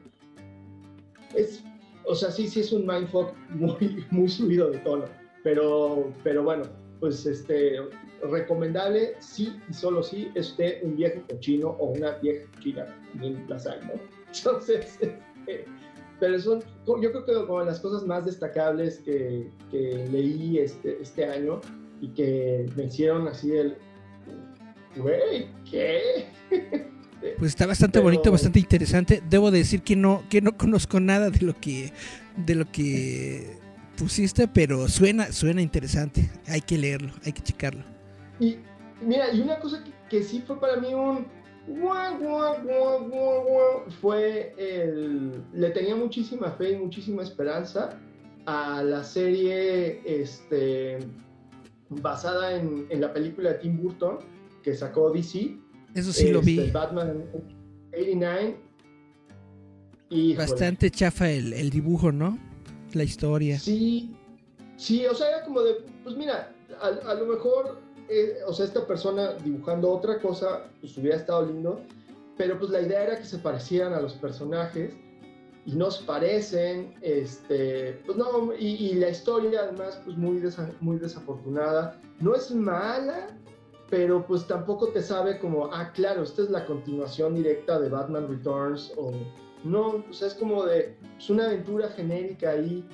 Es, o sea, sí, sí es un mindfuck muy, muy subido de tono, pero, pero bueno, pues este, recomendable, sí y solo sí, es usted un viejo cochino o una vieja cochina, en la sal, ¿no? Entonces, este, pero son, yo creo que como las cosas más destacables que, que leí este, este año y que me hicieron así el, güey, ¿qué? Pues está bastante bonito, bastante interesante. Debo decir que no, que no conozco nada de lo que, de lo que pusiste, pero suena, suena interesante. Hay que leerlo, hay que checarlo. Y mira, y una cosa que, que sí fue para mí un, fue el... Le tenía muchísima fe y muchísima esperanza a la serie este, basada en, en la película de Tim Burton que sacó DC. Eso sí lo vi. Este, Batman 89. Y, Bastante chafa el, el, dibujo, ¿no? La historia. Sí, sí, o sea, era como de, pues mira, a, a lo mejor eh, o sea, esta persona dibujando otra cosa, pues hubiera estado lindo, pero pues la idea era que se parecieran a los personajes y no se parecen, este, pues no, y, la historia además pues muy, muy desafortunada, no es mala, pero pues tampoco te sabe como, ah, claro, esta es la continuación directa de Batman Returns, o no, o sea, es como de, es una aventura genérica ahí,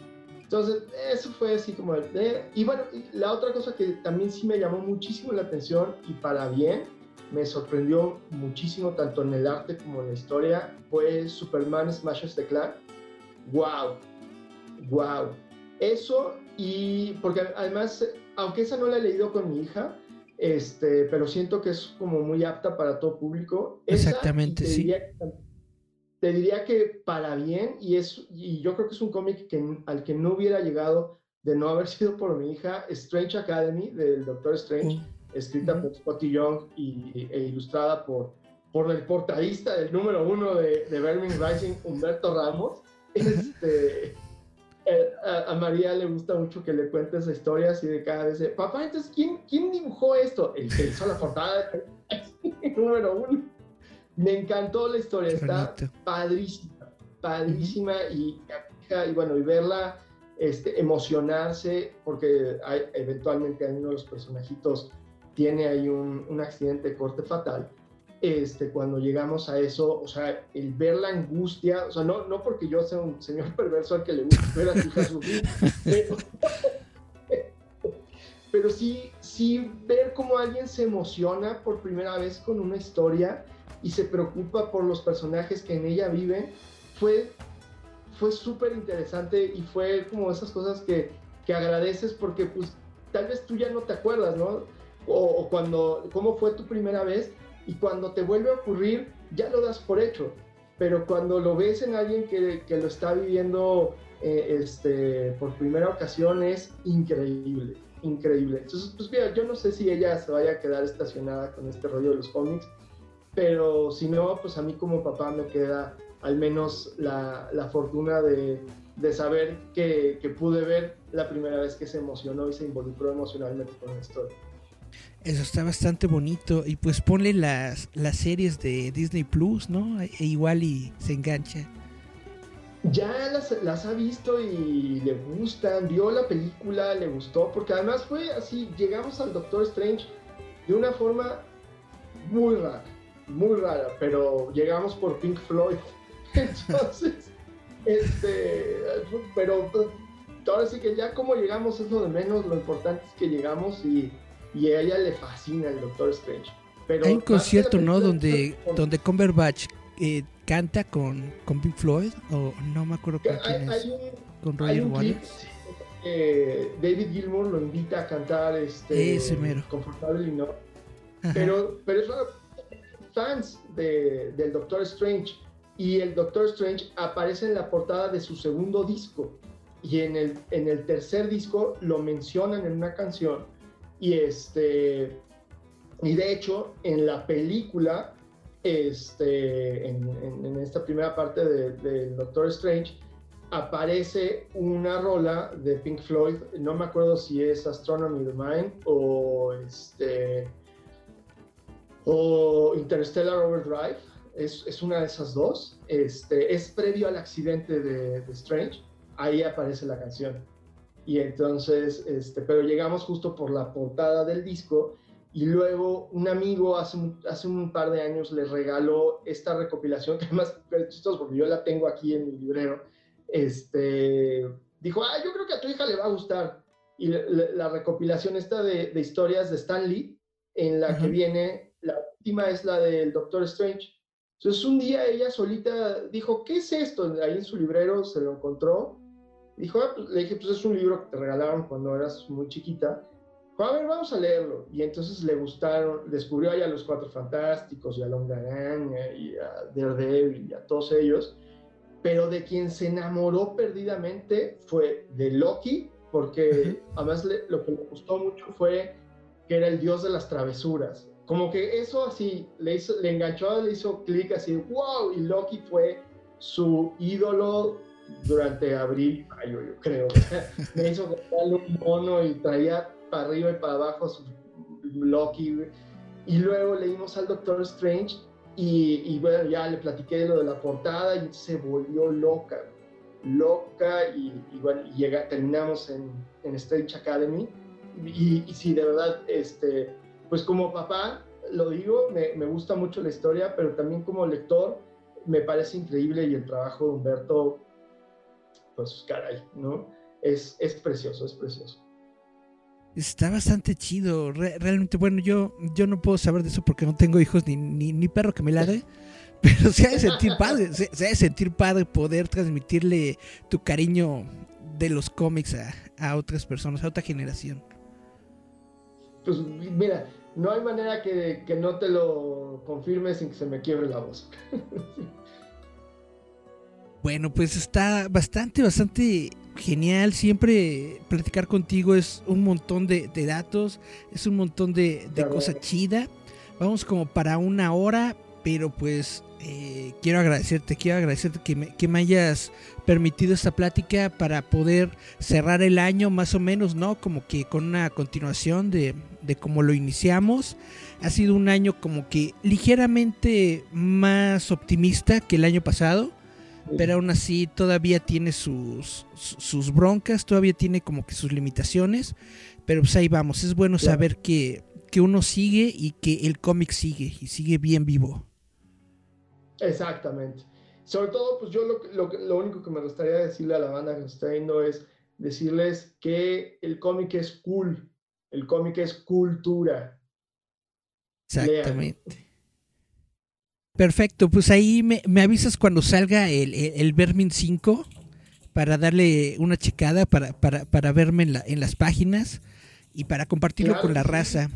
entonces, eso fue así como de... Y bueno, la otra cosa que también sí me llamó muchísimo la atención y para bien, me sorprendió muchísimo tanto en el arte como en la historia, fue Superman Smashes the Clan. ¡Wow! ¡Wow! Eso y porque además, aunque esa no la he leído con mi hija, este, pero siento que es como muy apta para todo público. Exactamente, sí te diría que para bien, y, es, y yo creo que es un cómic que, al que no hubiera llegado de no haber sido por mi hija, Strange Academy, del Doctor Strange. escrita por Scotty Young y, e ilustrada por, por el portadista del número uno de, de Vermin Rising, Humberto Ramos. Este, eh, a, María le gusta mucho que le cuentes historias y de cada vez, papá, entonces, ¿quién, quién dibujó esto? El que hizo la portada número uno. Me encantó la historia, está padrísima, padrísima y, y, bueno, y verla este, emocionarse porque hay, eventualmente uno de los personajitos tiene ahí un, un accidente de corte fatal este, cuando llegamos a eso, o sea, el ver la angustia, o sea, no, no porque yo sea un señor perverso al que le gusta ver a su hija sufrir, pero, sí, sí ver cómo alguien se emociona por primera vez con una historia y se preocupa por los personajes que en ella viven, fue, fue súper interesante y fue como esas cosas que, que agradeces porque pues tal vez tú ya no te acuerdas, ¿no? O, o cuando, ¿cómo fue tu primera vez? y cuando te vuelve a ocurrir ya lo das por hecho, pero cuando lo ves en alguien que, que lo está viviendo eh, este, por primera ocasión es increíble, increíble. Entonces, pues mira, yo no sé si ella se vaya a quedar estacionada con este rollo de los cómics, pero si no, pues a mí como papá me queda al menos la, la fortuna de, de saber que, que, pude ver la primera vez que se emocionó y se involucró emocionalmente con la historia. Eso está bastante bonito. Y pues ponle las, las series de Disney Plus, ¿no? E igual y se engancha. Ya las, las, ha visto y le gustan. Vio la película, le gustó. Porque además fue así: llegamos al Doctor Strange de una forma muy rara. Muy rara. Pero llegamos por Pink Floyd. Entonces, este. Pero ahora sí que ya como llegamos es lo de menos. Lo importante es que llegamos y y a ella le fascina el Doctor Strange. Pero Hay un concierto, ¿no? Donde, donde Cumberbatch eh, canta con, con Pink Floyd, o no me acuerdo con quién es. con Roger Waters. David Gilmour lo invita a cantar este, Ese mero. Confortable y no. Pero, pero es fans de, del Doctor Strange. Y el Doctor Strange aparece en la portada de su segundo disco. Y en el, en el tercer disco lo mencionan en una canción y, este, y de hecho, en la película, este, en, esta primera parte del de, Doctor Strange, aparece una rola de Pink Floyd, no me acuerdo si es Astronomy the Mind o, este, o Interstellar Overdrive, es, es, una de esas dos, este, es previo al accidente de, de Strange, ahí aparece la canción. Y entonces, este, pero llegamos justo por la portada del disco y luego un amigo hace un, hace un par de años le regaló esta recopilación, que además es chistoso porque yo la tengo aquí en mi librero. Este, dijo, ah, yo creo que a tu hija le va a gustar. Y la, recopilación esta de, de, historias de Stan Lee, en la que viene, la última es la del Doctor Strange. Entonces un día ella solita dijo, ¿qué es esto? Ahí en su librero se lo encontró Dijo, ah, pues", le dije, pues es un libro que te regalaron cuando eras muy chiquita. Dijo, a ver, vamos a leerlo. Y entonces le gustaron, descubrió ahí a los Cuatro Fantásticos y a Longa y a Daredevil y a todos ellos. Pero de quien se enamoró perdidamente fue de Loki, porque además lo que le gustó mucho fue que era el dios de las travesuras. Como que eso así le, hizo, le enganchó, le hizo clic así, wow, y Loki fue su ídolo durante abril y mayo, yo creo. Me hizo comprarle un mono y traía para arriba y para abajo su Loki. Y luego leímos al Doctor Strange y, bueno, ya le platiqué de lo de la portada y se volvió loca, loca y, bueno, llega, terminamos en, en Strange Academy. Y, y sí, de verdad, este, pues como papá, lo digo, me, gusta mucho la historia, pero también como lector, me parece increíble y el trabajo de Humberto pues caray, ¿no? Es, es precioso, es precioso. Está bastante chido, realmente, bueno, yo, yo no puedo saber de eso porque no tengo hijos ni, ni, perro que me ladre, pero se ha de sentir padre, se, ha de sentir padre poder transmitirle tu cariño de los cómics a, a otras personas, a otra generación. Pues mira, no hay manera que, que no te lo confirme sin que se me quiebre la voz. Bueno, pues está bastante, bastante genial. Siempre platicar contigo es un montón de, datos, es un montón de, de cosa chida. Vamos como para una hora, pero pues eh, quiero agradecerte, quiero agradecerte que me, que me, hayas permitido esta plática para poder cerrar el año más o menos, ¿no? Como que con una continuación de, de cómo lo iniciamos. Ha sido un año como que ligeramente más optimista que el año pasado, pero aún así todavía tiene sus, sus broncas, todavía tiene como que sus limitaciones, pero pues ahí vamos, es bueno saber que, que uno sigue y que el cómic sigue y sigue bien vivo. Exactamente. Sobre todo, pues yo lo, lo, único que me gustaría decirle a la banda que nos está viendo es decirles que el cómic es cool, el cómic es cultura. Exactamente. Perfecto, pues ahí me, avisas cuando salga el, el, Vermin 5 para darle una checada, para, para, para verme en, la, en, las páginas y para compartirlo con la raza.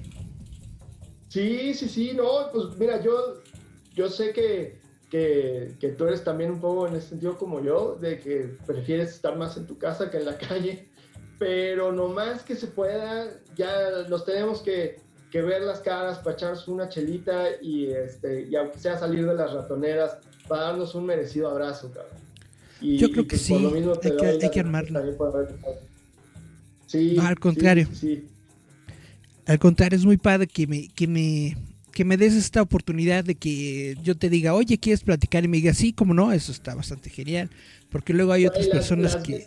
Sí, sí, sí, no, pues mira, yo, yo sé que que, que, tú eres también un poco en ese sentido como yo, de que prefieres estar más en tu casa que en la calle, pero no más que se pueda, ya nos tenemos que, que ver las caras para echarnos una chelita y, este, y aunque sea salir de las ratoneras, para darnos un merecido abrazo, cabrón. Y, yo creo que, sí, hay que, hay que armarlo. Sí, no, al contrario. Sí, al contrario, es muy padre que me, que me que me des esta oportunidad de que yo te diga, oye, ¿quieres platicar? Y me diga, sí, como no, eso está bastante genial. Porque luego hay otras personas que...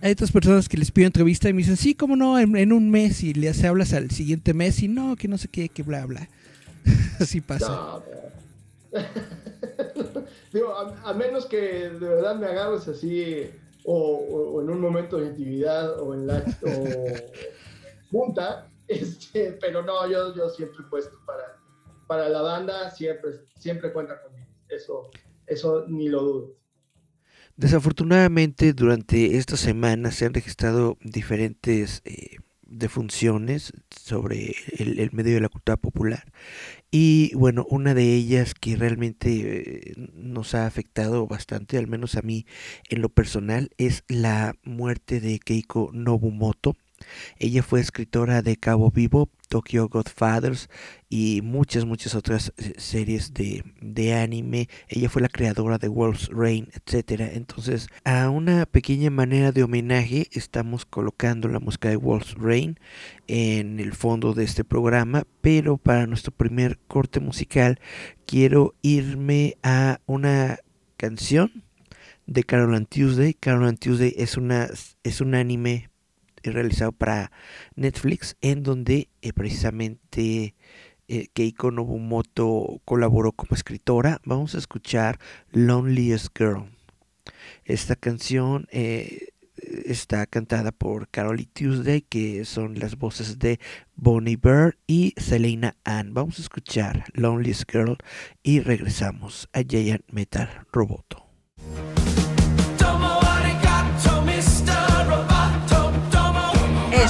Hay otras personas que les pido entrevista y me dicen, sí, como no, en, un mes y les hablas al siguiente mes y no, que no sé qué, que bla, bla. Así pasa. Digo, a, menos que de verdad me agarres así, o, en un momento de intimidad, o en la junta, este, pero no, yo, yo siempre puesto para, para la banda, siempre, siempre cuenta conmigo. Eso, eso ni lo dudo. Desafortunadamente, durante esta semana se han registrado diferentes eh, defunciones sobre el, el, medio de la cultura popular. Y bueno, una de ellas que realmente eh, nos ha afectado bastante, al menos a mí en lo personal, es la muerte de Keiko Nobumoto ella fue escritora de Cabo Vivo, Tokyo Godfathers y muchas, muchas otras eh, series de, de anime. Ella fue la creadora de Wolf's Rain, etc. Entonces, a una pequeña manera de homenaje, estamos colocando la música de Wolf's Rain en el fondo de este programa. Pero para nuestro primer corte musical, quiero irme a una canción de Carol and Tuesday. Carol and Tuesday es, una, es un anime realizado para Netflix, en donde eh, precisamente eh, Keiko Nobumoto colaboró como escritora. Vamos a escuchar Loneliest Girl. Esta canción eh, está cantada por Carol Tuesday, que son las voces de Bonnie Bird y Selena Ann. Vamos a escuchar Loneliest Girl y regresamos a Giant Metal Roboto.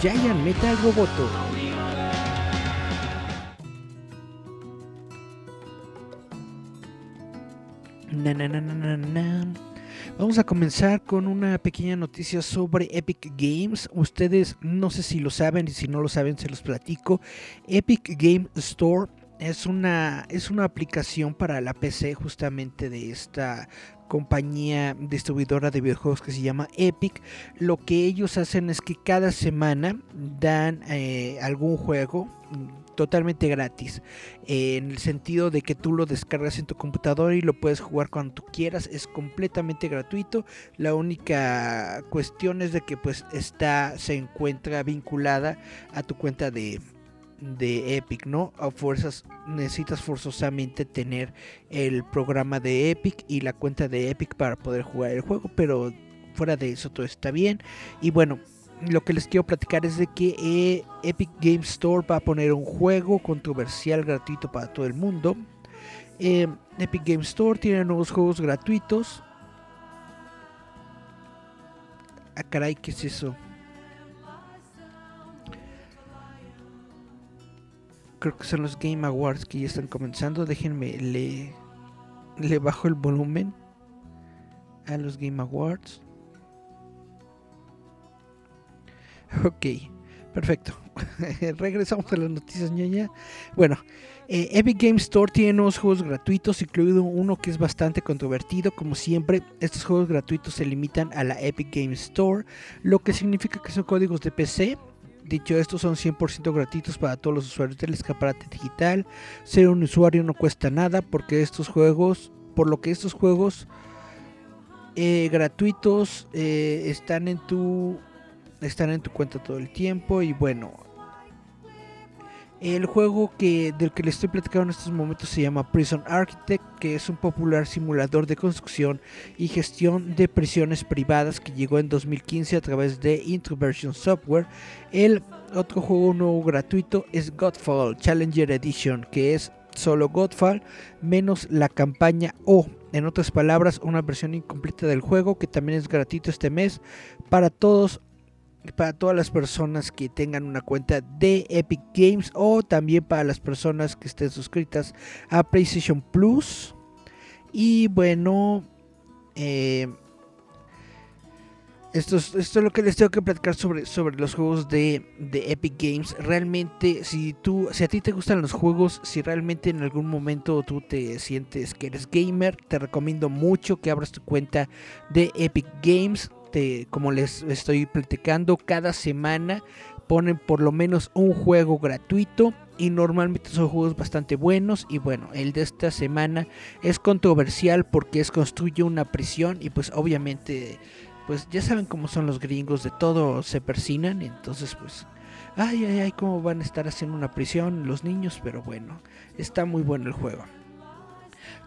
Giant Metal Roboto. Na, na, na. Vamos a comenzar con una pequeña noticia sobre Epic Games. Ustedes no sé si lo saben y si no lo saben se los platico. Epic Game Store es una, es una aplicación para la PC justamente de esta compañía distribuidora de videojuegos que se llama Epic. Lo que ellos hacen es que cada semana dan eh, algún juego totalmente gratis. eh, en el sentido de que tú lo descargas en tu computadora y lo puedes jugar cuando tú quieras. Es completamente gratuito. La única cuestión es de que pues está, se encuentra vinculada a tu cuenta de de Epic, ¿no? A fuerzas necesitas forzosamente tener el programa de Epic y la cuenta de Epic para poder jugar el juego, pero fuera de eso todo está bien. Y bueno, lo que les quiero platicar es de que eh, Epic Game Store va a poner un juego controversial gratuito para todo el mundo. Eh, Epic Game Store tiene nuevos juegos gratuitos. Ah, caray, ¿qué es eso? Creo que son los Game Awards que ya están comenzando. Déjenme, le, le bajo el volumen a los Game Awards. Ok, perfecto. Regresamos a las noticias ñoña. Bueno, eh, Epic Game Store tiene nuevos juegos gratuitos, incluido uno que es bastante controvertido. Como siempre, estos juegos gratuitos se limitan a la Epic Game Store, lo que significa que son códigos de PC. Dicho esto, son 100% gratuitos para todos los usuarios del escaparate digital. Ser un usuario no cuesta nada porque estos juegos, por lo que estos juegos eh, gratuitos eh, están en tu están en tu cuenta todo el tiempo y bueno el juego que del que les estoy platicando en estos momentos se llama Prison Architect, que es un popular simulador de construcción y gestión de prisiones privadas que llegó en 2015 a través de Introversion Software. El otro juego nuevo gratuito es Godfall Challenger Edition, que es solo Godfall menos la campaña O. En otras palabras, una versión incompleta del juego que también es gratuito este mes para todos para todas las personas que tengan una cuenta de Epic Games o también para las personas que estén suscritas a PlayStation Plus. Y bueno, eh, esto, es, esto es lo que les tengo que platicar sobre, sobre los juegos de, de, Epic Games. Realmente, si tú, si a ti te gustan los juegos, si realmente en algún momento tú te sientes que eres gamer, te recomiendo mucho que abras tu cuenta de Epic Games. Como les estoy platicando, cada semana ponen por lo menos un juego gratuito y normalmente son juegos bastante buenos y bueno, el de esta semana es controversial porque es construye una prisión y pues obviamente pues ya saben cómo son los gringos, de todo se persinan, entonces pues ay ay ay cómo van a estar haciendo una prisión los niños, pero bueno, está muy bueno el juego.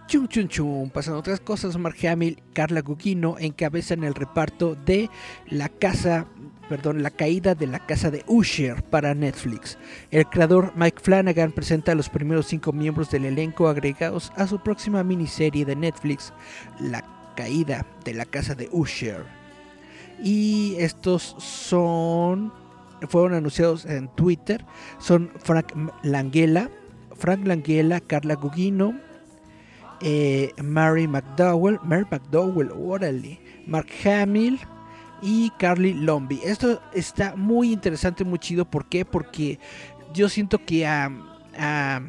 Chum chum chum, pasan otras cosas, Mark Hamill, Carla Gugino encabezan el reparto de La Casa perdón, la caída de la casa de Usher para Netflix. El creador Mike Flanagan presenta a los primeros cinco miembros del elenco agregados a su próxima miniserie de Netflix, La caída de la casa de Usher. Y estos son fueron anunciados en Twitter. Son Frank Langella, Frank Langella, Carla Gugino, eh, Mary McDowell, Mary McDowell, órale, Mark Hamill y Carly Lombi. Esto está muy interesante, muy chido. ¿Por qué? Porque yo siento que a, a,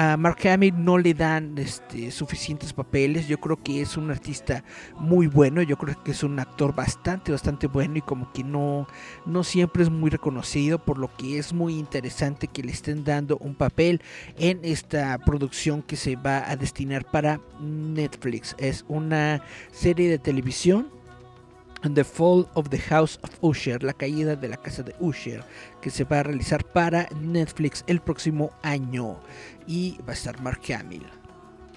a Mark Hamill no le dan este, suficientes papeles. Yo creo que es un artista muy bueno. Yo creo que es un actor bastante, bastante bueno y como que no, no siempre es muy reconocido. Por lo que es muy interesante que le estén dando un papel en esta producción que se va a destinar para Netflix. Es una serie de televisión The Fall of the House of Usher, la caída de la casa de Usher, que se va a realizar para Netflix el próximo año y va a estar Mark Hamill.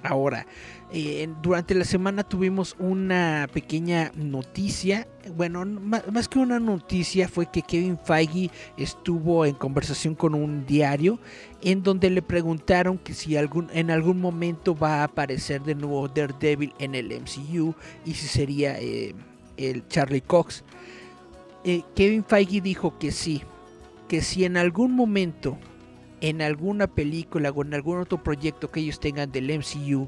Ahora, eh, durante la semana tuvimos una pequeña noticia. Bueno, más, que una noticia fue que Kevin Feige estuvo en conversación con un diario en donde le preguntaron que si algún, en algún momento va a aparecer de nuevo Daredevil en el MCU y si sería... Eh, el Charlie Cox. Eh, Kevin Feige dijo que sí, que si en algún momento, en alguna película o en algún otro proyecto que ellos tengan del MCU,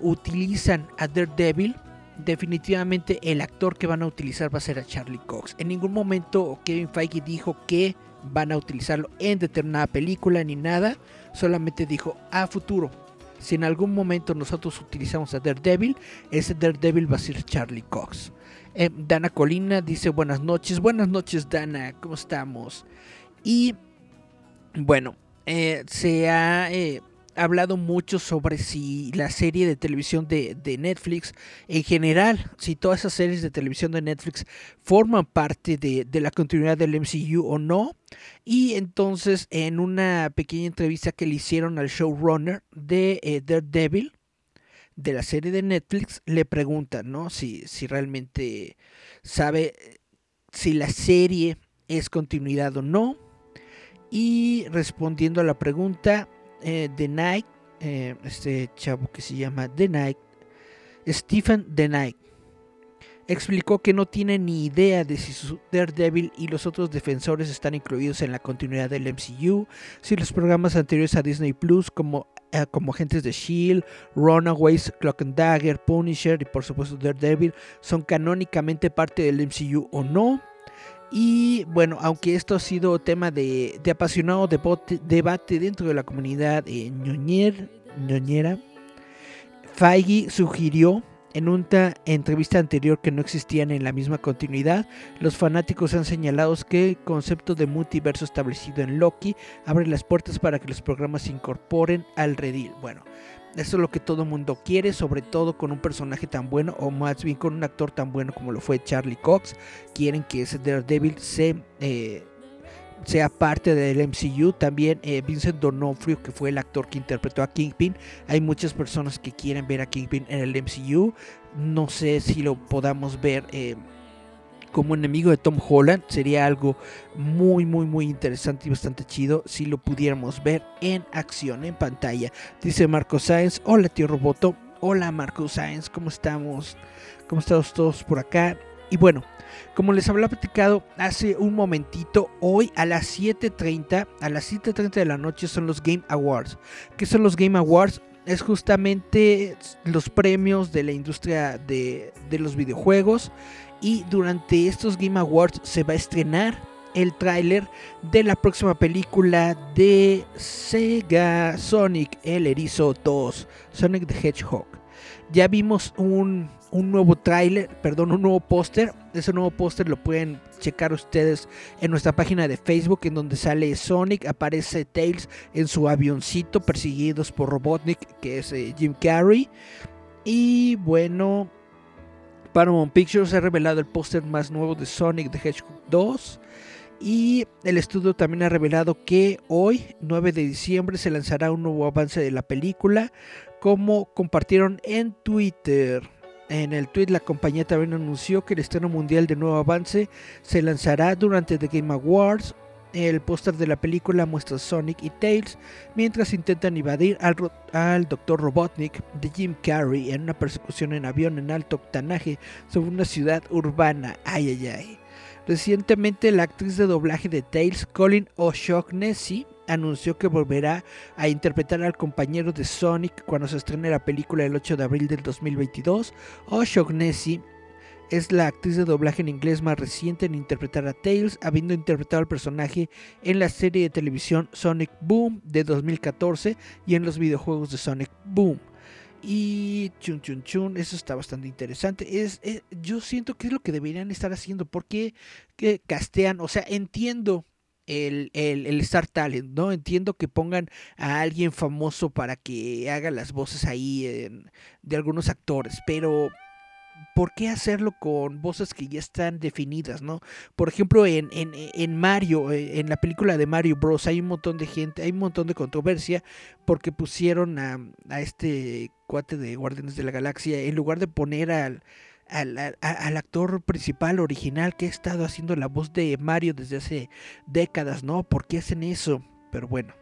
utilizan a Daredevil, definitivamente el actor que van a utilizar va a ser a Charlie Cox. En ningún momento Kevin Feige dijo que van a utilizarlo en determinada película ni nada, solamente dijo a futuro. Si en algún momento nosotros utilizamos a Daredevil, ese Daredevil va a ser Charlie Cox. Eh, Dana Colina dice buenas noches. Buenas noches Dana, ¿cómo estamos? Y bueno, eh, se ha eh, hablado mucho sobre si la serie de televisión de, de, Netflix, en general, si todas esas series de televisión de Netflix forman parte de, de la continuidad del MCU o no. Y entonces en una pequeña entrevista que le hicieron al showrunner de Daredevil, de la serie de Netflix le preguntan, ¿no? Si, si realmente sabe si la serie es continuidad o no. Y respondiendo a la pregunta, eh, The Night, eh, este chavo que se llama The Night, Stephen The Night, explicó que no tiene ni idea de si su Daredevil y los otros defensores están incluidos en la continuidad del MCU, si los programas anteriores a Disney Plus como, eh, como Agentes de Shield, Runaways, Clock and Dagger, Punisher y por supuesto Daredevil son canónicamente parte del MCU o no. Y bueno, aunque esto ha sido tema de, de apasionado debate, debate, dentro de la comunidad eh, ñoñer, ñoñera, Feige sugirió en una entrevista anterior que no existían en la misma continuidad, los fanáticos han señalado que el concepto de multiverso establecido en Loki abre las puertas para que los programas se incorporen al redil. Bueno, eso es lo que todo mundo quiere, sobre todo con un personaje tan bueno, o más bien con un actor tan bueno como lo fue Charlie Cox. Quieren que ese Daredevil se... Eh, sea parte del MCU. También eh, Vincent Donofrio, que fue el actor que interpretó a Kingpin. Hay muchas personas que quieren ver a Kingpin en el MCU. No sé si lo podamos ver eh, como enemigo de Tom Holland. Sería algo muy, muy, muy interesante y bastante chido si lo pudiéramos ver en acción, en pantalla. Dice Marco Sáenz. Hola, tío Roboto. Hola, Marco Sáenz. ¿Cómo estamos? ¿Cómo estamos todos por acá? Y bueno, como les había platicado hace un momentito, hoy a las 7.30, a las 7.30 de la noche son los Game Awards. ¿Qué son los Game Awards? Es justamente los premios de la industria de, de los videojuegos. Y durante estos Game Awards se va a estrenar el tráiler de la próxima película de Sega Sonic el Erizo 2, Sonic the Hedgehog. Ya vimos un, un nuevo tráiler, perdón, un nuevo póster. Ese nuevo póster lo pueden checar ustedes en nuestra página de Facebook, en donde sale Sonic, aparece Tails en su avioncito, perseguidos por Robotnik, que es eh, Jim Carrey. Y bueno, Paramount Pictures ha revelado el póster más nuevo de Sonic the Hedgehog 2. Y el estudio también ha revelado que hoy, 9 de diciembre, se lanzará un nuevo avance de la película, como compartieron en Twitter. En el tweet la compañía también anunció que el estreno mundial de nuevo avance se lanzará durante The Game Awards. El póster de la película muestra Sonic y Tails mientras intentan invadir al, al Dr. Robotnik de Jim Carrey en una persecución en avión en alto octanaje sobre una ciudad urbana. Ay, ay, ay. Recientemente la actriz de doblaje de Tails, Colin O'Shaughnessy, anunció que volverá a interpretar al compañero de Sonic cuando se estrene la película el 8 de abril del 2022. O'Shaughnessy es la actriz de doblaje en inglés más reciente en interpretar a Tails, habiendo interpretado al personaje en la serie de televisión Sonic Boom de 2014 y en los videojuegos de Sonic Boom. Y chun chun chun, eso está bastante interesante. Es, es yo siento que es lo que deberían estar haciendo, porque que castean, o sea, entiendo el, el, el, Star Talent, ¿no? Entiendo que pongan a alguien famoso para que haga las voces ahí de algunos actores, pero ¿por qué hacerlo con voces que ya están definidas, no? Por ejemplo, en, en, en, Mario, en la película de Mario Bros. hay un montón de gente, hay un montón de controversia porque pusieron a, a este cuate de Guardianes de la Galaxia en lugar de poner al, al, al, actor principal original que ha estado haciendo la voz de Mario desde hace décadas, ¿no? ¿Por qué hacen eso? Pero bueno.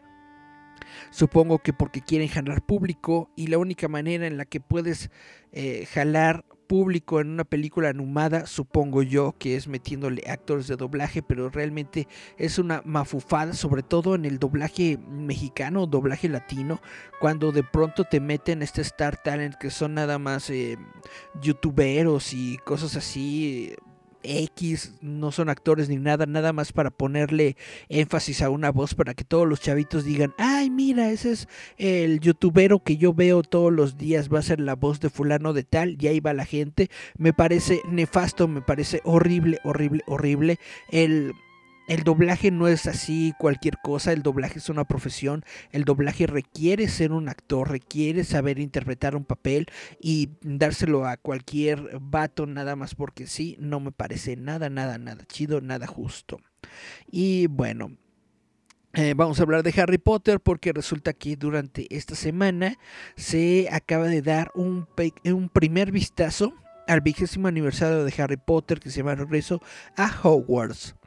Supongo que porque quieren jalar público y la única manera en la que puedes eh, jalar público en una película animada, supongo yo, que es metiéndole actores de doblaje, pero realmente es una mafufada, sobre todo en el doblaje mexicano, doblaje latino, cuando de pronto te meten este Star Talent que son nada más eh, youtuberos y cosas así. X, no son actores ni nada, nada más para ponerle énfasis a una voz para que todos los chavitos digan, ay mira, ese es el youtubero que yo veo todos los días, va a ser la voz de fulano de tal, y ahí va la gente, me parece nefasto, me parece horrible, horrible, horrible, el el doblaje no es así cualquier cosa, el doblaje es una profesión, el doblaje requiere ser un actor, requiere saber interpretar un papel y dárselo a cualquier vato nada más porque sí, no me parece nada, nada, nada chido, nada justo. Y bueno, eh, vamos a hablar de Harry Potter porque resulta que durante esta semana se acaba de dar un, un primer vistazo al vigésimo aniversario de Harry Potter que se llama Regreso a Hogwarts.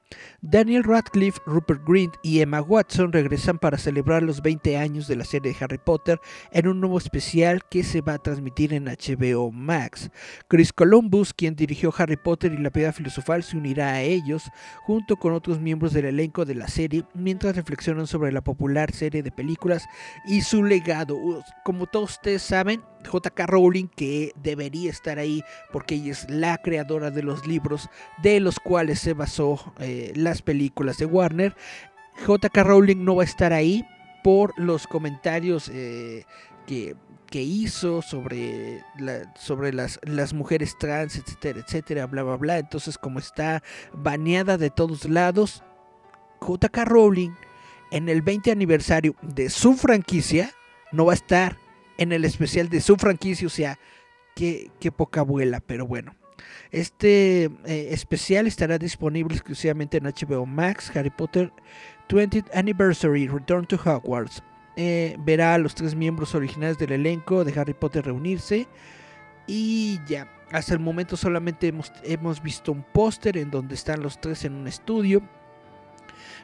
Daniel Radcliffe, Rupert Grint y Emma Watson regresan para celebrar los 20 años de la serie de Harry Potter en un nuevo especial que se va a transmitir en HBO Max. Chris Columbus, quien dirigió Harry Potter y la piedra filosofal, se unirá a ellos junto con otros miembros del elenco de la serie mientras reflexionan sobre la popular serie de películas y su legado. Como todos ustedes saben, JK Rowling, que debería estar ahí porque ella es la creadora de los libros de los cuales se basó eh, las películas de Warner. JK Rowling no va a estar ahí por los comentarios eh, que, que, hizo sobre, sobre las, las mujeres trans, etcétera, etcétera, bla, bla, bla. Entonces, como está baneada de todos lados, JK Rowling en el 20 aniversario de su franquicia no va a estar en el especial de su franquicia, o sea, qué, qué poca abuela, pero bueno. Este eh, especial estará disponible exclusivamente en HBO Max, Harry Potter 20th Anniversary, Return to Hogwarts. Eh, verá a los tres miembros originales del elenco de Harry Potter reunirse. Y ya, hasta el momento solamente hemos, hemos visto un póster en donde están los tres en un estudio.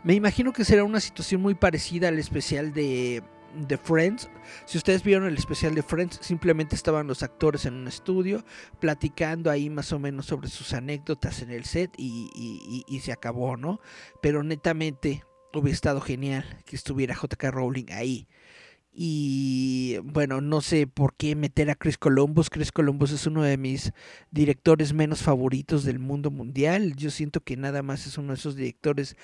Me imagino que será una situación muy parecida al especial de de Friends. Si ustedes vieron el especial de Friends, simplemente estaban los actores en un estudio platicando ahí más o menos sobre sus anécdotas en el set y, y, y, y se acabó, ¿no? Pero netamente hubiera estado genial que estuviera JK Rowling ahí. Y bueno, no sé por qué meter a Chris Columbus. Chris Columbus es uno de mis directores menos favoritos del mundo mundial. Yo siento que nada más es uno de esos directores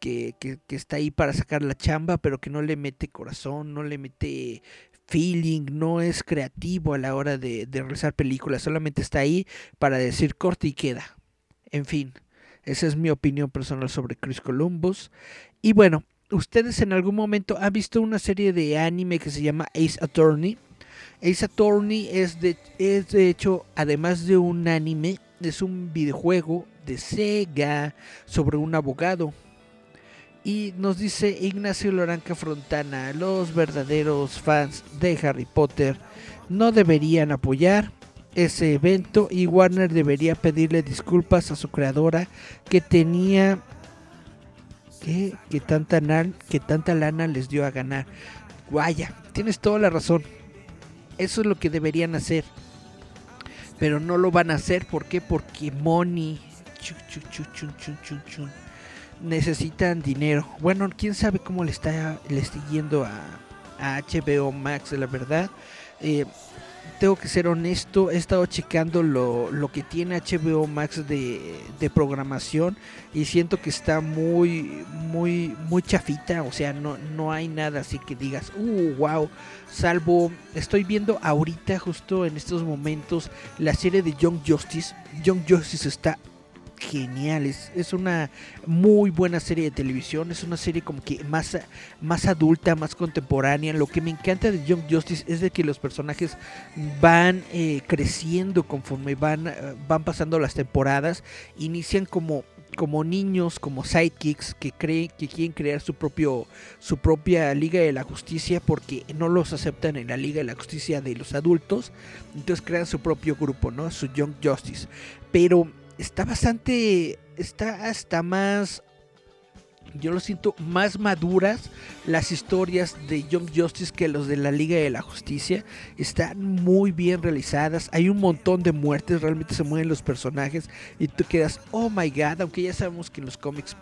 que, que, está ahí para sacar la chamba, pero que no le mete corazón, no le mete feeling, no es creativo a la hora de, de realizar películas, solamente está ahí para decir corte y queda. En fin, esa es mi opinión personal sobre Chris Columbus. Y bueno, ustedes en algún momento han visto una serie de anime que se llama Ace Attorney. Ace Attorney es de, es de hecho, además de un anime, es un videojuego de Sega sobre un abogado y nos dice Ignacio Loranca Frontana, los verdaderos fans de Harry Potter no deberían apoyar ese evento y Warner debería pedirle disculpas a su creadora que tenía que, que, tanta, que tanta lana les dio a ganar. Vaya, tienes toda la razón. Eso es lo que deberían hacer. Pero no lo van a hacer. ¿Por qué? Porque money. Necesitan dinero. Bueno, quién sabe cómo le está, le está yendo a, HBO Max, la verdad. Eh, tengo que ser honesto, he estado checando lo, lo que tiene HBO Max de, de, programación y siento que está muy, muy, muy chafita, o sea, no, no hay nada así que digas, uh, wow, salvo, estoy viendo ahorita, justo en estos momentos, la serie de Young Justice, Young Justice está genial, es, una muy buena serie de televisión, es una serie como que más, más adulta, más contemporánea. Lo que me encanta de Young Justice es de que los personajes van eh, creciendo conforme van, eh, van pasando las temporadas, inician como como niños, como sidekicks que creen que quieren crear su propio su propia Liga de la Justicia porque no los aceptan en la Liga de la Justicia de los adultos, entonces crean su propio grupo, ¿no? Su Young Justice. Pero está bastante, está hasta más, yo lo siento, más maduras las historias de Young Justice que los de la Liga de la Justicia. Están muy bien realizadas, hay un montón de muertes, realmente se mueven los personajes y tú quedas, oh my god, aunque ya sabemos que en los cómics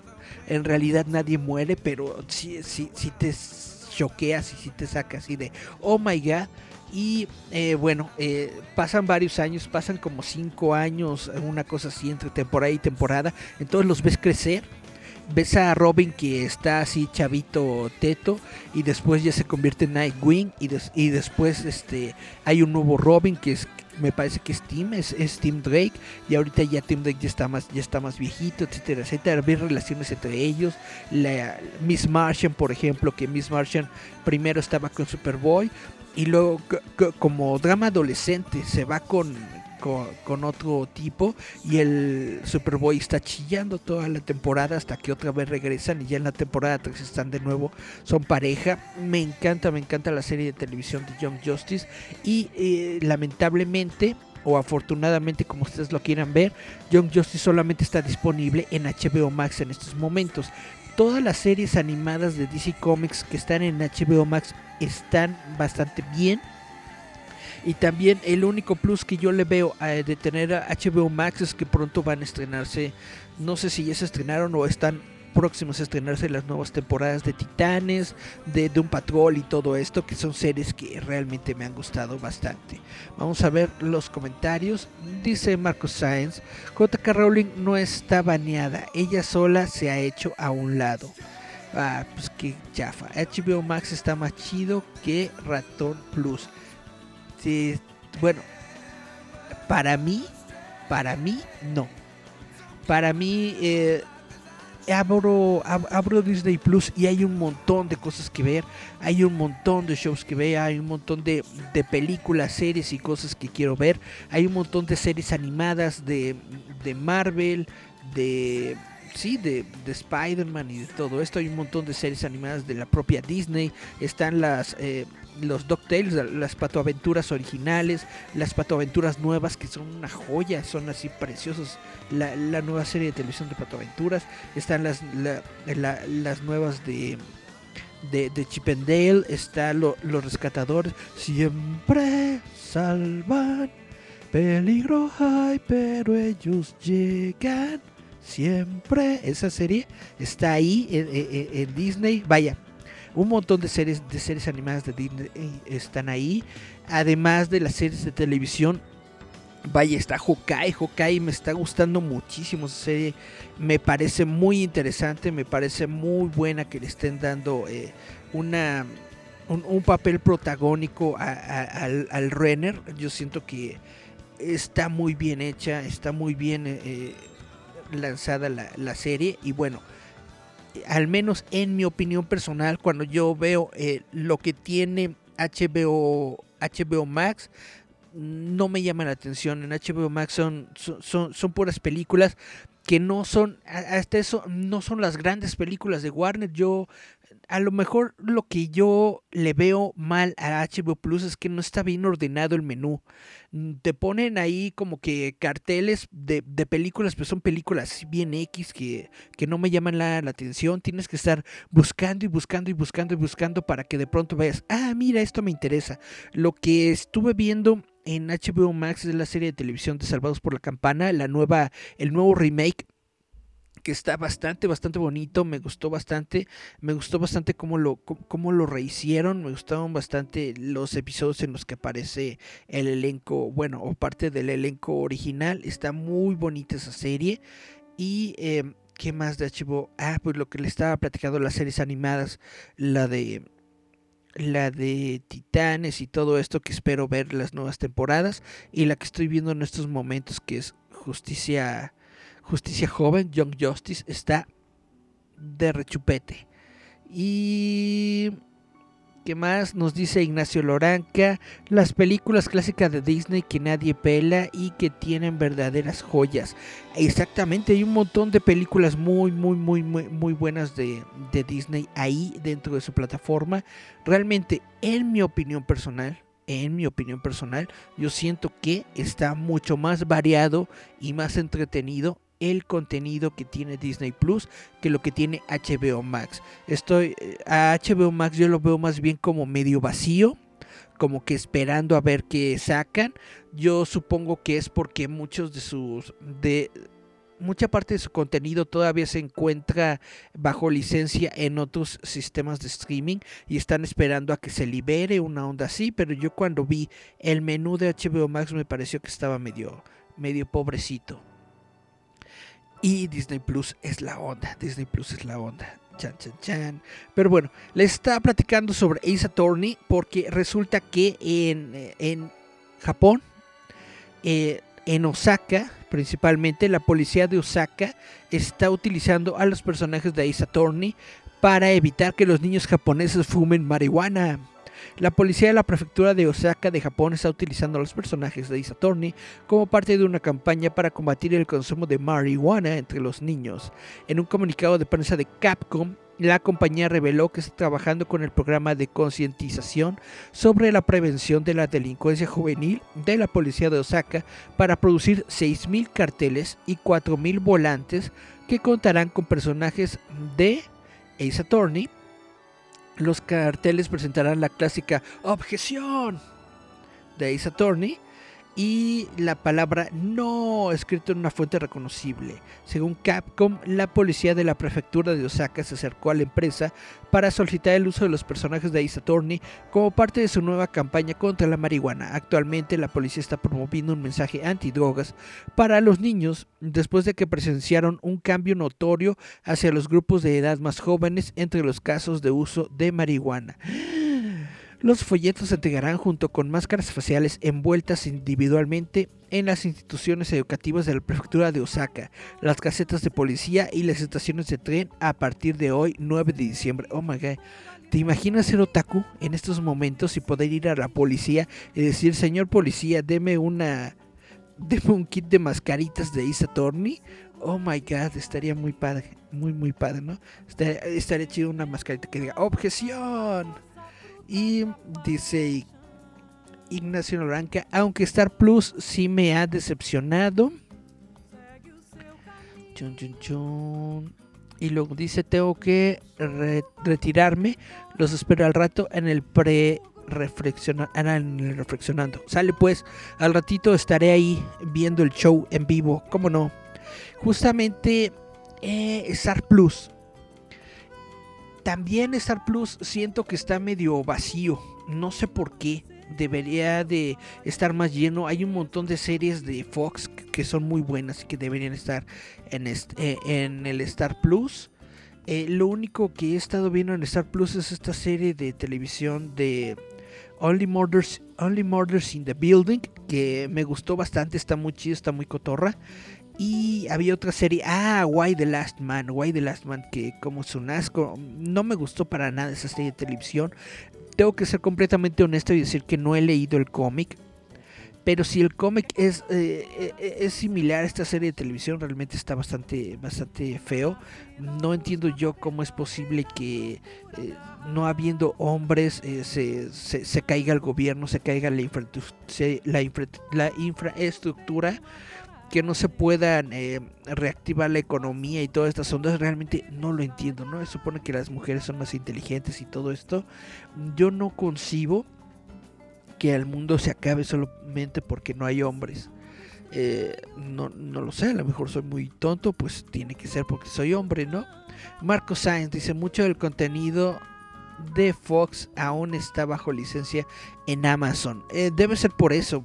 en realidad nadie muere, pero sí, sí, sí te choqueas y sí te sacas así de, oh my god y eh, bueno, eh, pasan varios años, pasan como cinco años, una cosa así entre temporada y temporada. Entonces los ves crecer. Ves a Robin que está así chavito teto y después ya se convierte en Nightwing y, y después este hay un nuevo Robin que es me parece que es Tim, es, Tim Drake, y ahorita ya Tim Drake ya está más, ya está más viejito, etcétera, etcétera. Relaciones entre ellos. La Miss Martian, por ejemplo, que Miss Martian primero estaba con Superboy, y luego como drama adolescente se va con, con, otro tipo y el Superboy está chillando toda la temporada hasta que otra vez regresan y ya en la temporada 3 están de nuevo, son pareja. Me encanta, me encanta la serie de televisión de Young Justice y eh, lamentablemente o afortunadamente como ustedes lo quieran ver, Young Justice solamente está disponible en HBO Max en estos momentos. Todas las series animadas de DC Comics que están en HBO Max están bastante bien. Y también el único plus que yo le veo eh, de tener a HBO Max es que pronto van a estrenarse, no sé si ya se estrenaron o están próximos a estrenarse las nuevas temporadas de Titanes, de Doom Patrol y todo esto, que son series que realmente me han gustado bastante. Vamos a ver los comentarios. Dice Marcos Sáenz, JK Rowling no está baneada, ella sola se ha hecho a un lado. Ah, pues que chafa. HBO Max está más chido que Ratón Plus. Sí, bueno, para mí, para mí, no. Para mí, eh, abro, abro Disney Plus y hay un montón de cosas que ver. Hay un montón de shows que ver. Hay un montón de, de películas, series y cosas que quiero ver. Hay un montón de series animadas de, de Marvel, de sí, de, de Spider-Man y de todo esto. Hay un montón de series animadas de la propia Disney. Están las eh, los DuckTales, las patoaventuras originales, las patoaventuras nuevas que son una joya, son así preciosos. La, nueva serie de televisión de patoaventuras. Están las, las nuevas de, de, de Chip and Dale. Están los rescatadores. Siempre salvan. Peligro hay, pero ellos llegan siempre. Esa serie está ahí en, Disney. Vaya, un montón de series de series animadas de Disney están ahí. Además de las series de televisión. Vaya, está Hawkeye. Hawkeye me está gustando muchísimo esa serie. Me parece muy interesante. Me parece muy buena que le estén dando eh, una, un, papel protagónico al, Renner. Yo siento que está muy bien hecha. Está muy bien eh, lanzada la, serie y bueno, al menos en mi opinión personal, cuando yo veo eh, lo que tiene HBO, HBO Max, no me llama la atención. En HBO Max son, son, son puras películas que no son, hasta eso, no son las grandes películas de Warner. Yo a lo mejor lo que yo le veo mal a HBO Plus es que no está bien ordenado el menú. Mm, te ponen ahí como que carteles de, películas, pero son películas bien X que, que no me llaman la, la, atención. Tienes que estar buscando y buscando y buscando y buscando para que de pronto vayas, ah, mira, esto me interesa. Lo que estuve viendo en HBO Max es la serie de televisión de Salvados por la Campana, la nueva, el nuevo remake que está bastante, bastante bonito, me gustó bastante, me gustó bastante cómo lo, cómo lo rehicieron, me gustaron bastante los episodios en los que aparece el elenco, bueno, o parte del elenco original, está muy bonita esa serie y... Eh, ¿Qué más de archivo? Ah, pues lo que le estaba platicando, las series animadas, la de la de Titanes y todo esto que espero ver las nuevas temporadas y la que estoy viendo en estos momentos que es Justicia Justicia Joven, Young Justice, está de rechupete. Y... ¿Qué más? Nos dice Ignacio Loranca. Las películas clásicas de Disney que nadie pela y que tienen verdaderas joyas. Exactamente, hay un montón de películas muy, muy, muy, muy, muy buenas de, de Disney ahí dentro de su plataforma. Realmente, en mi opinión personal, en mi opinión personal, yo siento que está mucho más variado y más entretenido el contenido que tiene Disney Plus que lo que tiene HBO Max. Estoy eh, a HBO Max yo lo veo más bien como medio vacío, como que esperando a ver qué sacan. Yo supongo que es porque muchos de sus de mucha parte de su contenido todavía se encuentra bajo licencia en otros sistemas de streaming y están esperando a que se libere una onda así, pero yo cuando vi el menú de HBO Max me pareció que estaba medio medio pobrecito. Y Disney Plus es la onda. Disney Plus es la onda. Chan, chan, chan. Pero bueno, les estaba platicando sobre Ace Attorney porque resulta que en, en Japón, eh, en Osaka, principalmente, la policía de Osaka está utilizando a los personajes de Ace Attorney para evitar que los niños japoneses fumen marihuana. La policía de la prefectura de Osaka de Japón está utilizando los personajes de Attorney como parte de una campaña para combatir el consumo de marihuana entre los niños. En un comunicado de prensa de Capcom, la compañía reveló que está trabajando con el programa de concientización sobre la prevención de la delincuencia juvenil de la policía de Osaka para producir 6.000 carteles y 4.000 volantes que contarán con personajes de Ace Attorney, los carteles presentarán la clásica objeción de Ace Attorney y la palabra no escrito en una fuente reconocible. Según Capcom, la policía de la prefectura de Osaka se acercó a la empresa para solicitar el uso de los personajes de Ace Attorney como parte de su nueva campaña contra la marihuana. Actualmente la policía está promoviendo un mensaje antidrogas para los niños después de que presenciaron un cambio notorio hacia los grupos de edad más jóvenes entre los casos de uso de marihuana. Los folletos se entregarán junto con máscaras faciales envueltas individualmente en las instituciones educativas de la prefectura de Osaka, las casetas de policía y las estaciones de tren a partir de hoy, 9 de diciembre. Oh my god. ¿Te imaginas ser otaku en estos momentos y poder ir a la policía y decir, señor policía, deme una. deme un kit de mascaritas de Isa Torni? Oh my god, estaría muy padre, muy, muy padre, ¿no? Estaría, estaría chido una mascarita que diga, objeción. Y dice Ignacio Noranca, aunque Star Plus sí me ha decepcionado. Y luego dice, tengo que retirarme. Los espero al rato en el pre el reflexionando. Sale pues, al ratito estaré ahí viendo el show en vivo, ¿cómo no? Justamente eh, Star Plus también Star Plus siento que está medio vacío. No sé por qué. Debería de estar más lleno. Hay un montón de series de Fox que son muy buenas y que deberían estar en, eh, el Star Plus. Eh, lo único que he estado viendo en Star Plus es esta serie de televisión de Only Murders, Only Murders in the Building, que me gustó bastante, está muy chido, está muy cotorra. Y había otra serie, ah, Why the Last Man, Why the Last Man, que como es un asco, no me gustó para nada esa serie de televisión. Tengo que ser completamente honesto y decir que no he leído el cómic, Pero si el cómic es, eh, eh, es similar a esta serie de televisión, realmente está bastante, bastante feo. No entiendo yo cómo es posible que eh, no habiendo hombres se, se, caiga el gobierno, se caiga la, la, infraestructura que no se puedan reactivar la economía y todas estas ondas, realmente no lo entiendo, ¿no? Supone que las mujeres son más inteligentes y todo esto. Yo no concibo que el mundo se acabe solamente porque no hay hombres. Eh, no, no, lo sé, a lo mejor soy muy tonto, pues tiene que ser porque soy hombre, ¿no? Marco Sainz dice, mucho del contenido de Fox aún está bajo licencia en Amazon. Eh, debe ser por eso.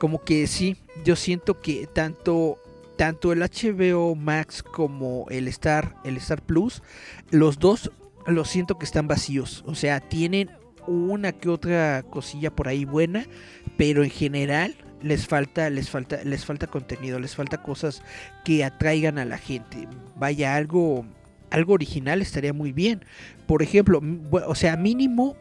Como que sí, yo siento que tanto, tanto el HBO Max como el Star, el Star Plus, los dos lo siento que están vacíos. O sea, tienen una que otra cosilla por ahí buena, pero en general les falta, les falta, les falta contenido, les falta cosas que atraigan a la gente. Vaya, algo, algo original estaría muy bien. Por ejemplo, o sea, mínimo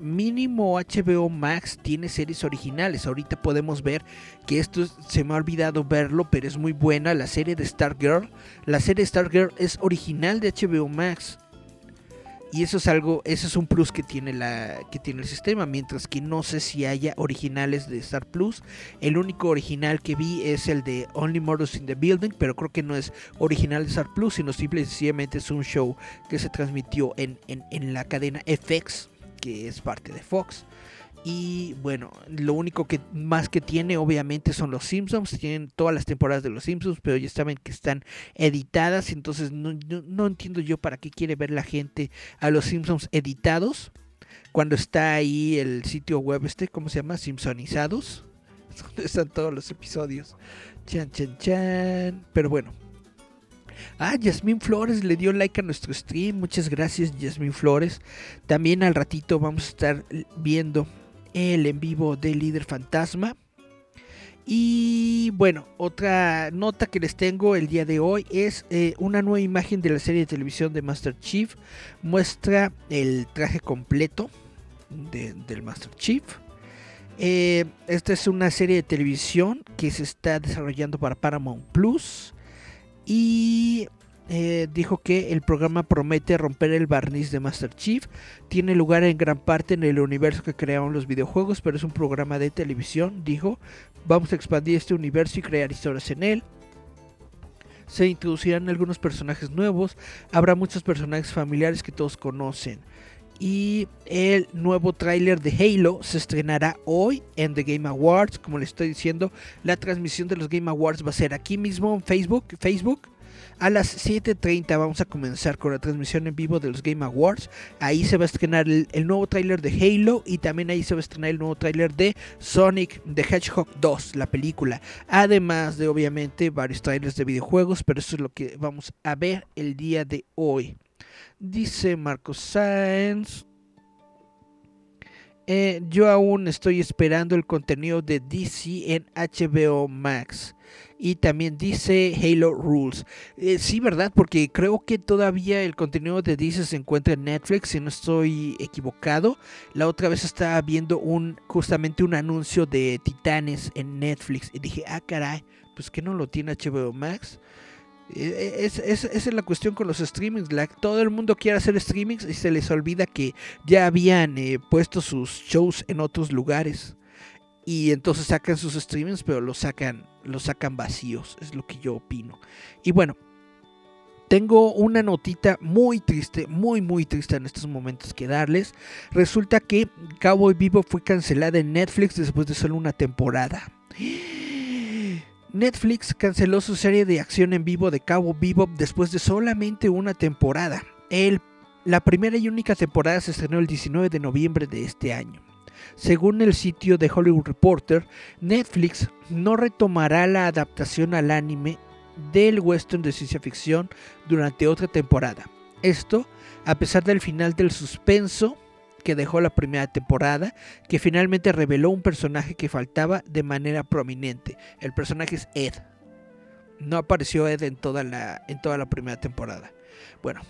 mínimo HBO Max tiene series originales. Ahorita podemos ver que esto se me ha olvidado verlo, pero es muy buena. La serie de Stargirl. La serie de Stargirl es original de HBO Max. Y eso es algo, eso es un plus que tiene la que tiene el sistema, mientras que no sé si haya originales de Star Plus. El único original que vi es el de Only Murders in the Building, pero creo que no es original de Star Plus, sino simplemente es un show que se transmitió en, en, en la cadena FX, que es parte de Fox. Y bueno, lo único que más que tiene obviamente son los Simpsons. Tienen todas las temporadas de los Simpsons, pero ya saben que están editadas. Entonces no, no, entiendo yo para qué quiere ver la gente a los Simpsons editados. Cuando está ahí el sitio web este, ¿cómo se llama? Simpsonizados. Donde están todos los episodios. Chan, chan, chan. Pero bueno, Ah, Yasmín Flores le dio like a nuestro stream. Muchas gracias, Yasmín Flores. También al ratito vamos a estar viendo el en vivo de Líder Fantasma. Y bueno, otra nota que les tengo el día de hoy es eh, una nueva imagen de la serie de televisión de Master Chief. Muestra el traje completo del Master Chief. Eh, esta es una serie de televisión que se está desarrollando para Paramount Plus. Y eh, dijo que el programa promete romper el barniz de Master Chief. Tiene lugar en gran parte en el universo que crearon los videojuegos, pero es un programa de televisión, dijo. Vamos a expandir este universo y crear historias en él. Se introducirán algunos personajes nuevos. Habrá muchos personajes familiares que todos conocen. Y el nuevo tráiler de Halo se estrenará hoy en The Game Awards. Como les estoy diciendo, la transmisión de los Game Awards va a ser aquí mismo en Facebook. Facebook a las 7.30 vamos a comenzar con la transmisión en vivo de los Game Awards. Ahí se va a estrenar el, nuevo tráiler de Halo y también ahí se va a estrenar el nuevo tráiler de Sonic the Hedgehog 2, la película. Además de obviamente varios trailers de videojuegos, pero eso es lo que vamos a ver el día de hoy. Dice Marcos Sáenz. Eh, yo aún estoy esperando el contenido de DC en HBO Max. Y también dice Halo Rules. Eh, sí, ¿verdad? Porque creo que todavía el contenido de DC se encuentra en Netflix, si no estoy equivocado. La otra vez estaba viendo un justamente un anuncio de Titanes en Netflix. Y dije, ah, caray, pues que no lo tiene HBO Max. Eh, es, esa es la cuestión con los streamings. todo el mundo quiere hacer streamings y se les olvida que ya habían eh, puesto sus shows en otros lugares y entonces sacan sus streamings, pero los sacan, los sacan vacíos, es lo que yo opino. Y bueno, tengo una notita muy triste, muy muy triste en estos momentos que darles. Resulta que Cowboy Vivo fue cancelada en Netflix después de solo una temporada. Netflix canceló su serie de acción en vivo de Cowboy Vivo después de solamente una temporada. La primera y única temporada se estrenó el 19 de noviembre de este año. Según el sitio de Hollywood Reporter, Netflix no retomará la adaptación al anime del western de ciencia ficción durante otra temporada. Esto a pesar del final del suspenso que dejó la primera temporada, que finalmente reveló un personaje que faltaba de manera prominente. El personaje es Ed. No apareció Ed en toda la, en toda la primera temporada. Bueno,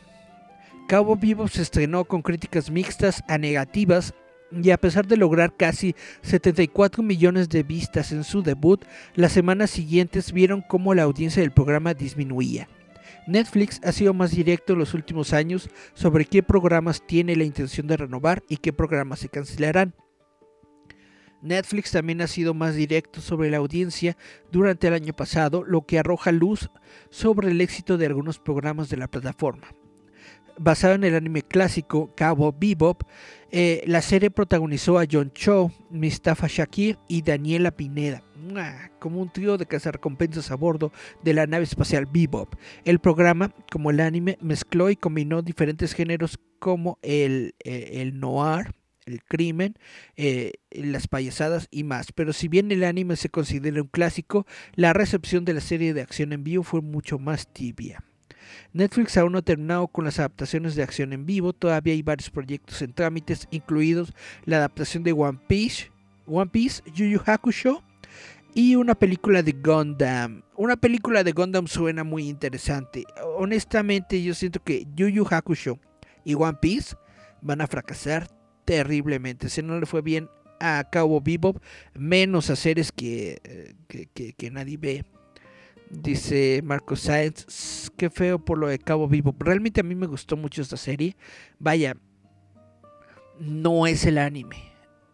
Cabo Vivo se estrenó con críticas mixtas a negativas y a pesar de lograr casi 74 millones de vistas en su debut, las semanas siguientes vieron cómo la audiencia del programa disminuía. Netflix ha sido más directo en los últimos años sobre qué programas tiene la intención de renovar y qué programas se cancelarán. Netflix también ha sido más directo sobre la audiencia durante el año pasado, lo que arroja luz sobre el éxito de algunos programas de la plataforma. Basado en el anime clásico Cabo Bebop, eh, la serie protagonizó a John Cho, Mustafa Shakir y Daniela Pineda, como un trío de cazarrecompensas a bordo de la nave espacial Bebop. El programa, como el anime, mezcló y combinó diferentes géneros como el, eh, el noir, el crimen, eh, las payasadas y más. Pero si bien el anime se considera un clásico, la recepción de la serie de acción en vivo fue mucho más tibia. Netflix aún no ha terminado con las adaptaciones de acción en vivo, todavía hay varios proyectos en trámites, incluidos la adaptación de One Piece, One Piece, Yu Yu Hakusho y una película de Gundam. Una película de Gundam suena muy interesante. Honestamente, yo siento que Yu Yu Hakusho y One Piece van a fracasar terriblemente. Si no le fue bien a Cabo Bebop, menos a series que, eh, que, nadie ve. Dice Marco Sáenz, qué feo por lo de Cabo Bebop. Realmente a mí me gustó mucho esta serie. Vaya, no es el anime.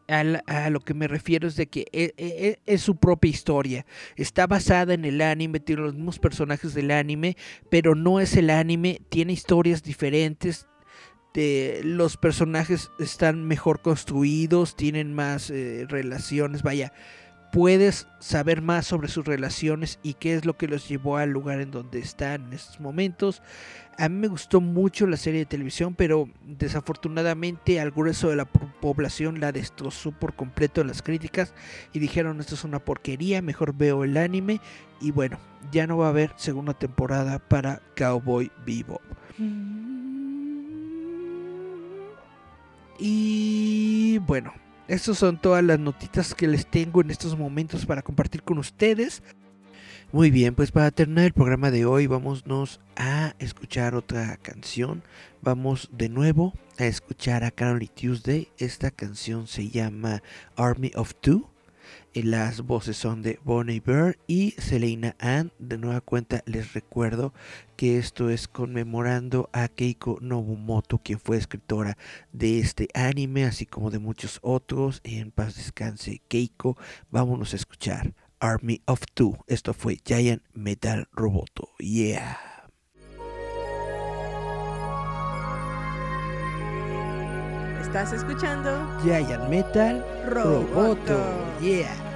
A, lo que me refiero es de que es, e, e, es, su propia historia. Está basada en el anime, tiene los mismos personajes del anime, pero no es el anime, tiene historias diferentes, los personajes están mejor construidos, tienen más eh, relaciones, vaya, puedes saber más sobre sus relaciones y qué es lo que los llevó al lugar en donde están en estos momentos. A mí me gustó mucho la serie de televisión, pero desafortunadamente al grueso de la población la destrozó por completo en las críticas y dijeron esto es una porquería, mejor veo el anime y bueno, ya no va a haber segunda temporada para Cowboy Vivo. Y bueno, estas son todas las notitas que les tengo en estos momentos para compartir con ustedes. Muy bien, pues para terminar el programa de hoy, vámonos a escuchar otra canción. Vamos de nuevo a escuchar a Carly Tuesday. Esta canción se llama Army of Two. Las voces son de Bonnie Bear y Selena Ann. De nueva cuenta les recuerdo que esto es conmemorando a Keiko Nobumoto, quien fue escritora de este anime, así como de muchos otros. En paz descanse Keiko. Vámonos a escuchar Army of Two. Esto fue Giant Metal Roboto. Yeah. Estás escuchando Giant Metal Roboto. Yeah.